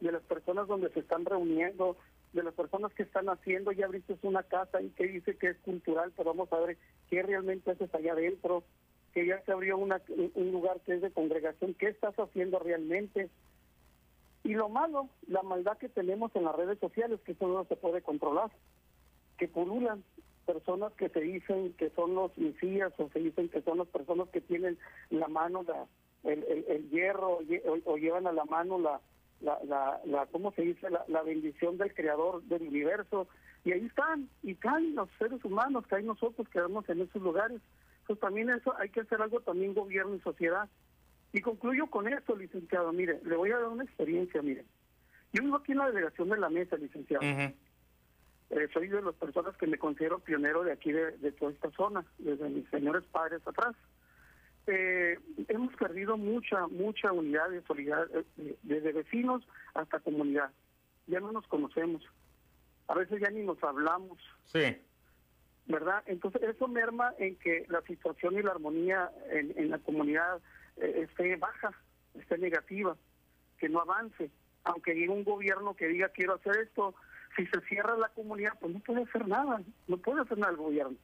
de las personas donde se están reuniendo, de las personas que están haciendo, ya abriste una casa y que dice que es cultural, pero vamos a ver qué realmente haces allá adentro, que ya se abrió una, un lugar que es de congregación, qué estás haciendo realmente, y lo malo, la maldad que tenemos en las redes sociales, que eso no se puede controlar, que pululan personas que se dicen que son los mesías o se dicen que son las personas que tienen la mano, la, el, hierro o, llevan a la mano la, la, ¿cómo se dice? La, bendición del creador del universo. Y ahí están, y caen los seres humanos, caen nosotros que vemos en esos lugares. Entonces también eso hay que hacer algo también gobierno y sociedad y concluyo con esto, licenciado. Mire, le voy a dar una experiencia, mire. Yo vivo aquí en la delegación de la mesa, licenciado. Eh, soy de las personas que me considero pionero de aquí, de, toda esta zona, desde mis señores padres atrás. Eh, hemos perdido mucha, mucha unidad de solidaridad, eh, desde vecinos hasta comunidad. Ya no nos conocemos. A veces ya ni nos hablamos. Sí. ¿Verdad? Entonces eso merma en que la situación y la armonía en, en la comunidad eh, esté baja, esté negativa, que no avance. Aunque llegue un gobierno que diga quiero hacer esto, si se cierra la comunidad, pues no puede hacer nada, no puede hacer nada el gobierno.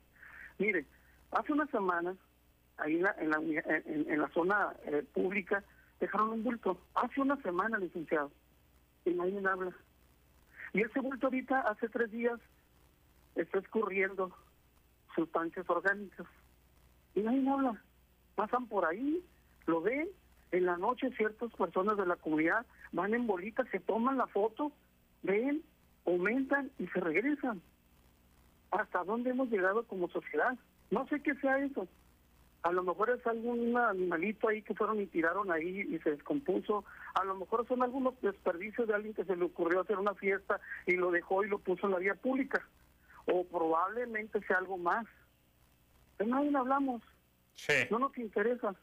Mire, hace una semana ahí en la, en la, en, la zona eh, pública, dejaron un bulto. Hace una semana, licenciado, y nadie habla. Y ese bulto ahorita, hace tres días, está escurriendo sustancias orgánicas. Y nadie habla. Pasan por ahí, lo ven. En la noche ciertas personas de la comunidad van en bolitas, se toman la foto, ven, aumentan y se regresan. ¿Hasta dónde hemos llegado como sociedad? No sé qué sea eso. A lo mejor es algún animalito ahí que fueron y tiraron ahí y se descompuso. A lo mejor son algunos desperdicios de alguien que se le ocurrió hacer una fiesta y lo dejó y lo puso en la vía pública. O probablemente sea algo más. De nadie hablamos. Sí. No nos interesa.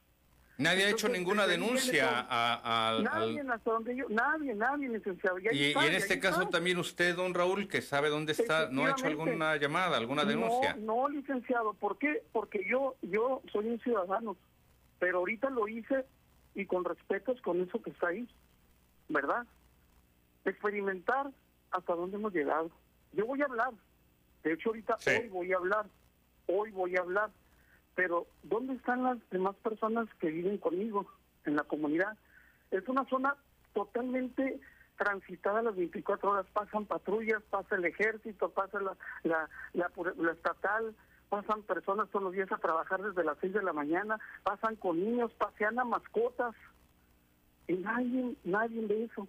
Nadie ha hecho ninguna denuncia a, Nadie, hasta donde yo, nadie, nadie, licenciado. Y, en este caso también usted, don Raúl, que sabe dónde está, ¿no ha hecho alguna llamada, alguna denuncia? No, licenciado, ¿por qué? Porque yo, yo soy un ciudadano, pero ahorita lo hice y con respeto con eso que está ahí, ¿verdad? Experimentar hasta dónde hemos llegado. Yo voy a hablar, de hecho ahorita hoy voy a hablar, hoy voy a hablar pero ¿dónde están las demás personas que viven conmigo en la comunidad? Es una zona totalmente transitada las 24 horas, pasan patrullas, pasa el ejército, pasa la, la, la, estatal, pasan personas todos los días a trabajar desde las 6 de la mañana, pasan con niños, pasean a mascotas, y nadie, nadie de eso.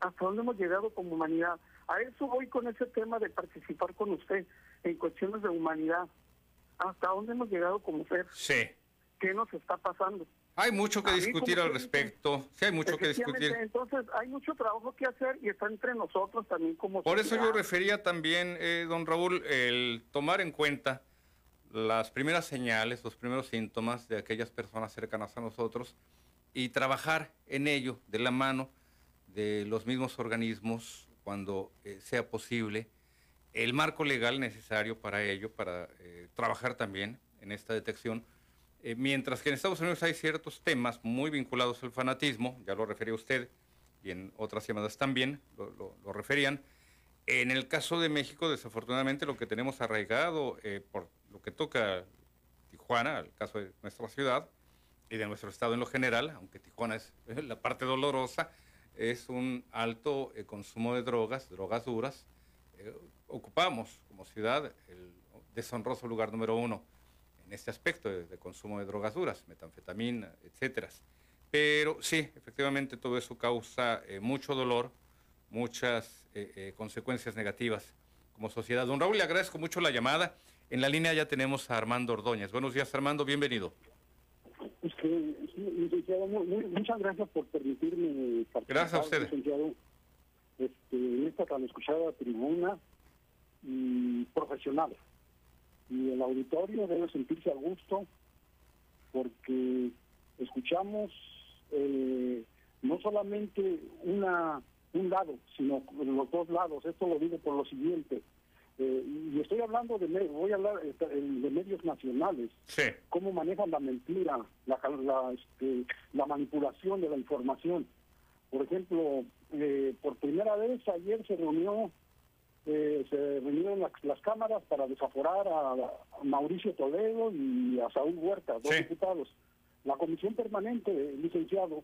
¿Hasta dónde hemos llegado como humanidad? A eso voy con ese tema de participar con usted en cuestiones de humanidad hasta dónde hemos llegado como ser. Sí. ¿Qué nos está pasando? Hay mucho que discutir al respecto. Sí, hay mucho que discutir. Entonces, hay mucho trabajo que hacer y está entre nosotros también como Por eso yo refería también, eh, don Raúl, el tomar en cuenta las primeras señales, los primeros síntomas de aquellas personas cercanas a nosotros y trabajar en ello de la mano de los mismos organismos cuando eh, sea posible el marco legal necesario para ello, para eh, trabajar también en esta detección. Eh, mientras que en Estados Unidos hay ciertos temas muy vinculados al fanatismo, ya lo refería usted, y en otras llamadas también lo, referían. En el caso de México, desafortunadamente, lo que tenemos arraigado eh, por lo que toca Tijuana, el caso de nuestra ciudad y de nuestro estado en lo general, aunque Tijuana es la parte dolorosa, es un alto consumo de drogas, drogas duras, ocupamos como ciudad el deshonroso lugar número uno en este aspecto de, consumo de drogas duras, metanfetamina, etcétera. Pero sí, efectivamente todo eso causa eh, mucho dolor, muchas eh, eh, consecuencias negativas como sociedad. Don Raúl, le agradezco mucho la llamada. En la línea ya tenemos a Armando Ordóñez. Buenos días, Armando, bienvenido. muchas gracias por permitirme participar. Gracias a usted. Este, en esta tan escuchada tribuna y profesional. Y el auditorio debe sentirse a gusto porque escuchamos eh, no solamente una un lado, sino los dos lados. Esto lo digo por lo siguiente. Eh, y estoy hablando de, voy a hablar eh, de medios nacionales, cómo manejan la mentira, la, la, este, la manipulación de la información. Por ejemplo, por primera vez ayer se reunió eh, se reunieron las, cámaras para desaforar a, Mauricio Toledo y a Saúl Huerta, dos diputados. La comisión permanente, licenciado,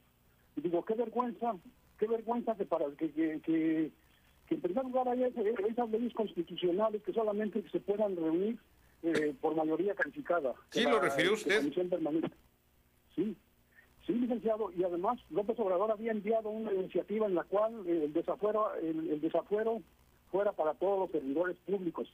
y digo, qué vergüenza, qué vergüenza que para que, que, en primer lugar haya esas leyes constitucionales que solamente se puedan reunir eh, por mayoría calificada. Sí, lo refirió usted. Comisión permanente. Sí, Sí, licenciado, y además López Obrador había enviado una iniciativa en la cual el desafuero, el desafuero fuera para todos los servidores públicos.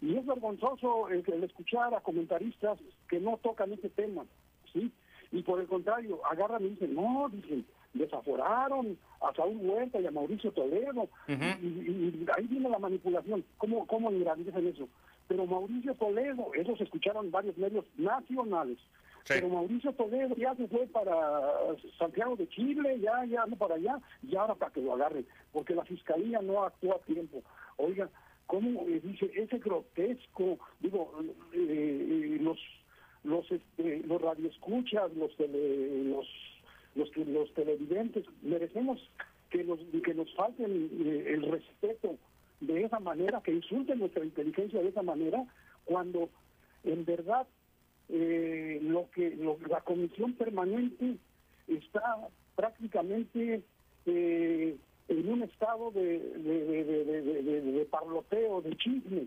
Y es vergonzoso el, escuchar a comentaristas que no tocan ese tema, ¿sí? Y por el contrario, agarran y dicen, no, dicen, desaforaron a Saúl Huerta y a Mauricio Toledo, y, ahí viene la manipulación. ¿Cómo, cómo en eso? Pero Mauricio Toledo, esos escucharon varios medios nacionales, pero Mauricio Toledo ya se fue para Santiago de Chile, ya, ya no para allá, y ahora para que lo agarren, porque la fiscalía no actúa a tiempo. Oiga, ¿cómo eh, dice ese grotesco? Digo, eh, eh, los los este, los radioescuchas, los los los, los televidentes, merecemos que nos, que nos falten el respeto de esa manera, que insulten nuestra inteligencia de esa manera, cuando en verdad eh, lo que la comisión permanente está prácticamente eh, en un estado de, de, parloteo, de chisme.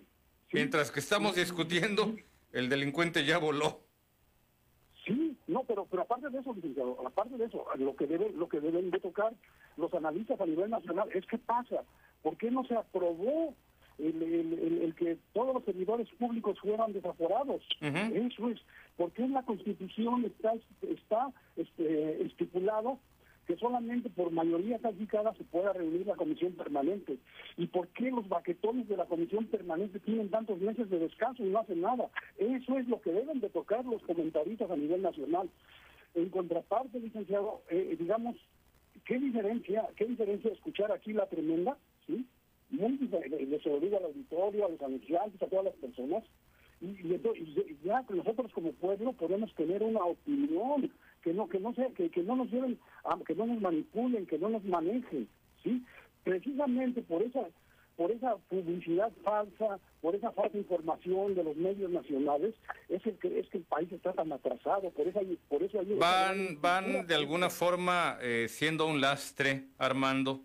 Mientras que estamos discutiendo, el delincuente ya voló. Sí, no, pero pero aparte de eso, licenciado, aparte de eso, lo que debe, lo que deben de tocar los analistas a nivel nacional es qué pasa, ¿por qué no se aprobó el, que todos los servidores públicos fueran desaforados? Eso es, ¿por qué en la Constitución está está este, estipulado que solamente por mayoría calificada se pueda reunir la comisión permanente. ¿Y por qué los baquetones de la comisión permanente tienen tantos meses de descanso y no hacen nada? Eso es lo que deben de tocar los comentaristas a nivel nacional. En contraparte, licenciado, eh, digamos, ¿qué diferencia, qué diferencia escuchar aquí la tremenda? ¿Sí? Muy diferente, lo digo al auditorio, a los anunciantes, a todas las personas, y, y, ya nosotros como pueblo podemos tener una opinión que no que no se, que, que no nos lleven que no nos manipulen que no nos manejen sí precisamente por esa por esa publicidad falsa por esa falsa información de los medios nacionales es el que es que el país está tan atrasado por eso por eso van van de alguna forma eh, siendo un lastre Armando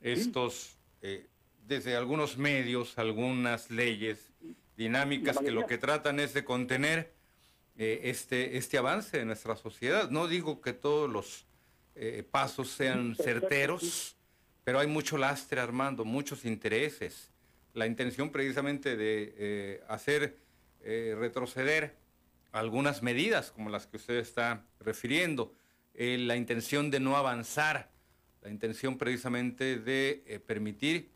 estos eh, desde algunos medios algunas leyes dinámicas que lo que tratan es de contener eh, este, este avance de nuestra sociedad. No digo que todos los eh, pasos sean certeros, pero hay mucho lastre, Armando, muchos intereses. La intención precisamente de eh, hacer retroceder algunas medidas como las que usted está refiriendo, la intención de no avanzar, la intención precisamente de permitir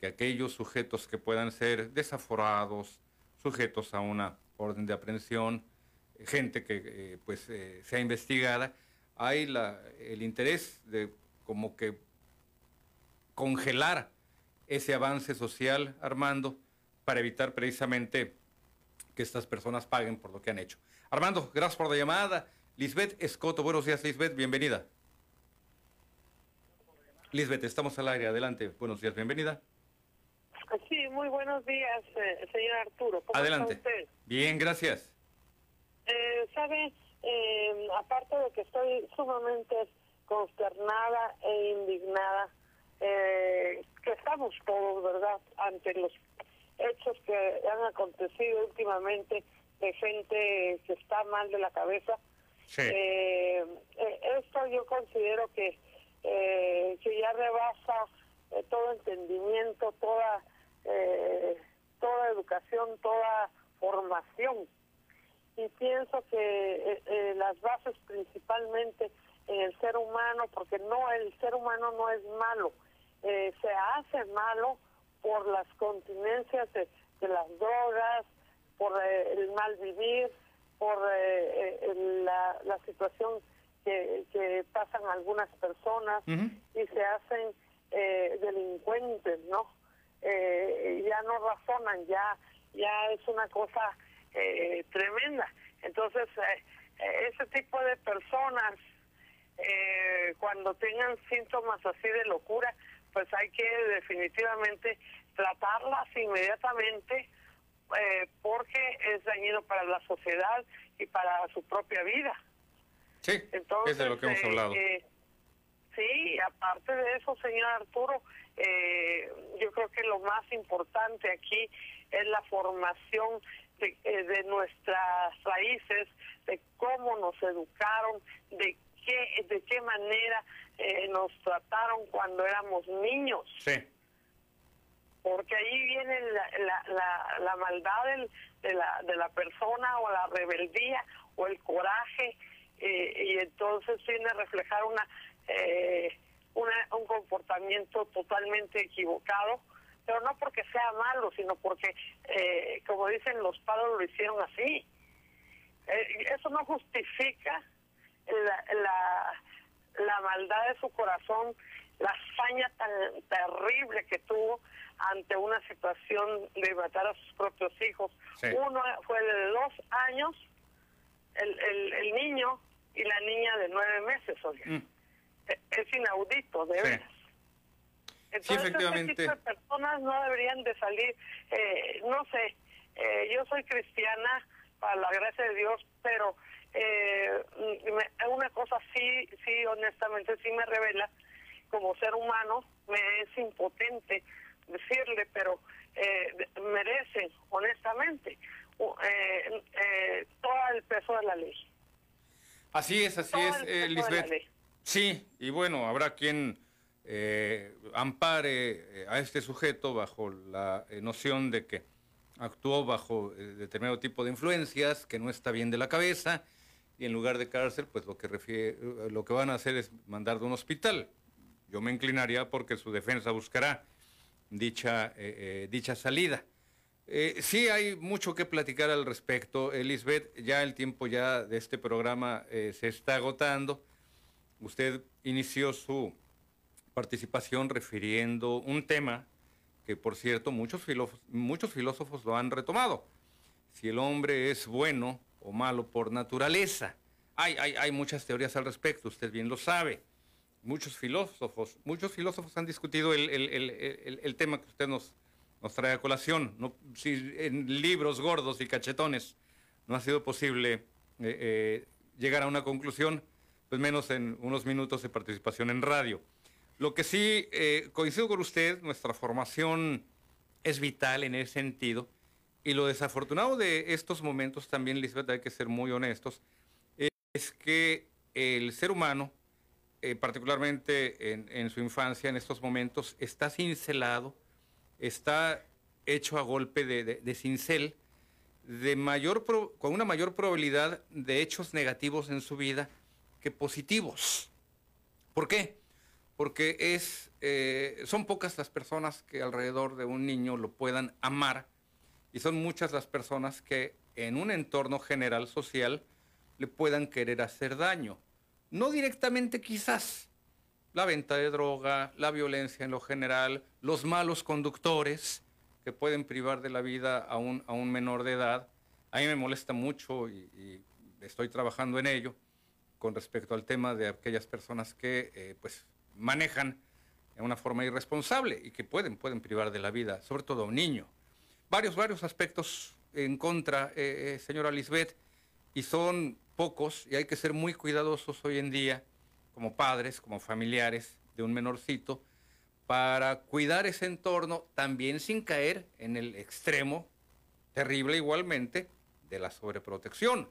que aquellos sujetos que puedan ser desaforados, sujetos a una orden de aprehensión, gente que eh, pues eh, sea investigada, hay el interés de como que congelar ese avance social, Armando, para evitar precisamente que estas personas paguen por lo que han hecho. Armando, gracias por la llamada. Lisbeth Escoto, buenos días, Lisbeth, bienvenida. Lisbeth, estamos al aire, adelante, buenos días, bienvenida. Sí, muy buenos días, eh, señor Arturo. ¿Cómo Adelante. Está usted? Bien, gracias. Eh, ¿Sabe? Eh, aparte de que estoy sumamente consternada e indignada, eh, que estamos todos, ¿verdad?, ante los hechos que han acontecido últimamente de gente que está mal de la cabeza. Sí. Eh, eh esto yo considero que, que ya rebasa todo entendimiento, toda eh, toda educación, toda formación. Y pienso que eh, eh, las bases principalmente en el ser humano, porque no el ser humano no es malo, se hace malo por las continencias de, las drogas, por el mal vivir, por la, la, situación que, que, pasan algunas personas y se hacen delincuentes, ¿no? Eh, ya no razonan, ya, ya es una cosa eh, tremenda. Entonces, eh, eh, ese tipo de personas, cuando tengan síntomas así de locura, pues hay que definitivamente tratarlas inmediatamente porque es dañino para la sociedad y para su propia vida. Sí, Entonces, es de lo que hemos hablado. sí, aparte de eso, señor Arturo, eh, yo creo que lo más importante aquí es la formación de, eh, de nuestras raíces, de cómo nos educaron, de qué, de qué manera eh, nos trataron cuando éramos niños. Sí. Porque ahí viene la, la, la, maldad del, de, la, de la persona o la rebeldía o el coraje eh, y entonces viene a reflejar una... Eh, un comportamiento totalmente equivocado, pero no porque sea malo, sino porque, eh, como dicen, los padres lo hicieron así. Eh, eso no justifica la, la, la maldad de su corazón, la hazaña tan terrible que tuvo ante una situación de matar a sus propios hijos. Uno fue de dos años, el, el, el, niño, y la niña de nueve meses, oiga. Mm es inaudito, de veras. Entonces, efectivamente. este tipo de personas no deberían de salir, eh, no sé, eh, yo soy cristiana para la gracia de Dios, pero eh, una cosa sí, sí, honestamente sí me revela, como ser humano, me es impotente decirle, pero eh, merece, honestamente, eh, eh, todo el peso de la ley. Así es, así es, eh, Lisbeth. Sí, y bueno, habrá quien eh, ampare a este sujeto bajo la noción de que actuó bajo determinado tipo de influencias, que no está bien de la cabeza, y en lugar de cárcel, pues lo que, refiere, lo que van a hacer es mandar de un hospital. Yo me inclinaría porque su defensa buscará dicha, dicha salida. Eh, sí, hay mucho que platicar al respecto. Elizabeth, ya el tiempo ya de este programa eh, se está agotando. Usted inició su participación refiriendo un tema que, por cierto, muchos, muchos filósofos lo han retomado. Si el hombre es bueno o malo por naturaleza. Hay, hay, hay muchas teorías al respecto, usted bien lo sabe. Muchos filósofos, muchos filósofos han discutido el, el, el, el tema que usted nos, nos trae a colación. Si en libros gordos y cachetones no ha sido posible eh, eh, llegar a una conclusión, pues menos en unos minutos de participación en radio. Lo que sí eh, coincido con usted, nuestra formación es vital en ese sentido. Y lo desafortunado de estos momentos también, Lisbeth, hay que ser muy honestos, es que el ser humano, particularmente en, en, su infancia, en estos momentos, está cincelado está hecho a golpe de, cincel, de mayor con una mayor probabilidad de hechos negativos en su vida que positivos. ¿Por qué? Porque es, eh, son pocas las personas que alrededor de un niño lo puedan amar y son muchas las personas que en un entorno general social le puedan querer hacer daño. No directamente quizás, la venta de droga, la violencia en lo general, los malos conductores que pueden privar de la vida a un, a un menor de edad. A mí me molesta mucho y, estoy trabajando en ello con respecto al tema de aquellas personas que eh, pues manejan de una forma irresponsable y que pueden, pueden privar de la vida, sobre todo a un niño. Varios, varios aspectos en contra, eh, eh, señora Lisbeth, y son pocos y hay que ser muy cuidadosos hoy en día como padres, como familiares de un menorcito, para cuidar ese entorno también sin caer en el extremo terrible igualmente de la sobreprotección,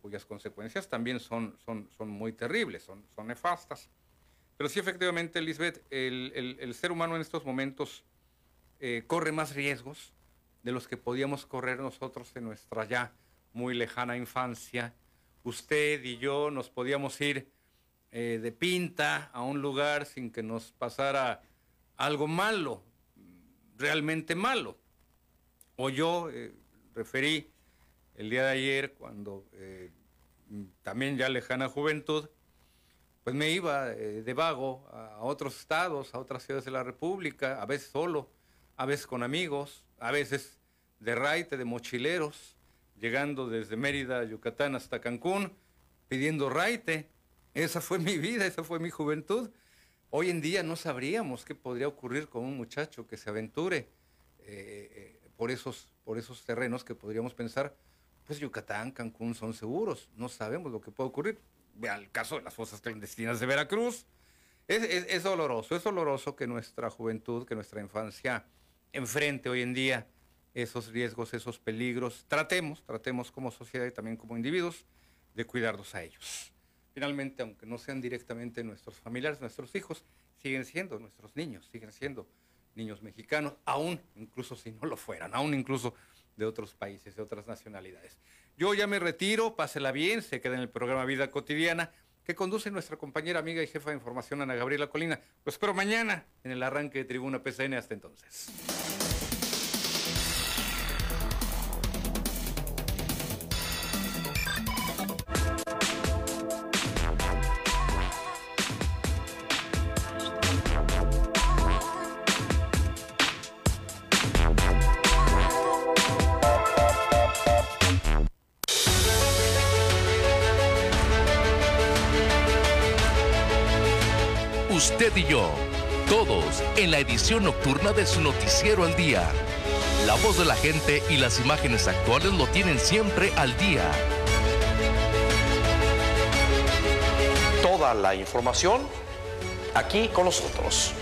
cuyas consecuencias también son, son, son muy terribles, son, son nefastas. Pero sí, efectivamente, Lisbeth, el, el, ser humano en estos momentos eh, corre más riesgos de los que podíamos correr nosotros en nuestra ya muy lejana infancia. Usted y yo nos podíamos ir eh, de pinta a un lugar sin que nos pasara algo malo, realmente malo. O yo eh, referí el día de ayer, cuando eh, también ya lejana juventud, pues me iba de vago a otros estados, a otras ciudades de la República, a veces solo, a veces con amigos, a veces de raite, de mochileros, llegando desde Mérida, Yucatán hasta Cancún, pidiendo raite esa fue mi vida, esa fue mi juventud. Hoy en día no sabríamos qué podría ocurrir con un muchacho que se aventure eh, eh, por, esos, por esos terrenos que podríamos pensar, pues Yucatán, Cancún son seguros, no sabemos lo que puede ocurrir. Vea el caso de las fosas clandestinas de Veracruz. Es, es, doloroso, es doloroso que nuestra juventud, que nuestra infancia enfrente hoy en día esos riesgos, esos peligros. Tratemos, tratemos como sociedad y también como individuos de cuidarnos a ellos. Finalmente, aunque no sean directamente nuestros familiares, nuestros hijos, siguen siendo nuestros niños, siguen siendo niños mexicanos, aún incluso si no lo fueran, aún incluso de otros países, de otras nacionalidades. Yo ya me retiro, pásela bien, se queda en el programa Vida Cotidiana que conduce nuestra compañera amiga y jefa de información Ana Gabriela Colina. Lo espero mañana en el arranque de Tribuna PCN. Hasta entonces. En la edición nocturna de su noticiero al día. La voz de la gente y las imágenes actuales lo tienen siempre al día. Toda la información aquí con nosotros.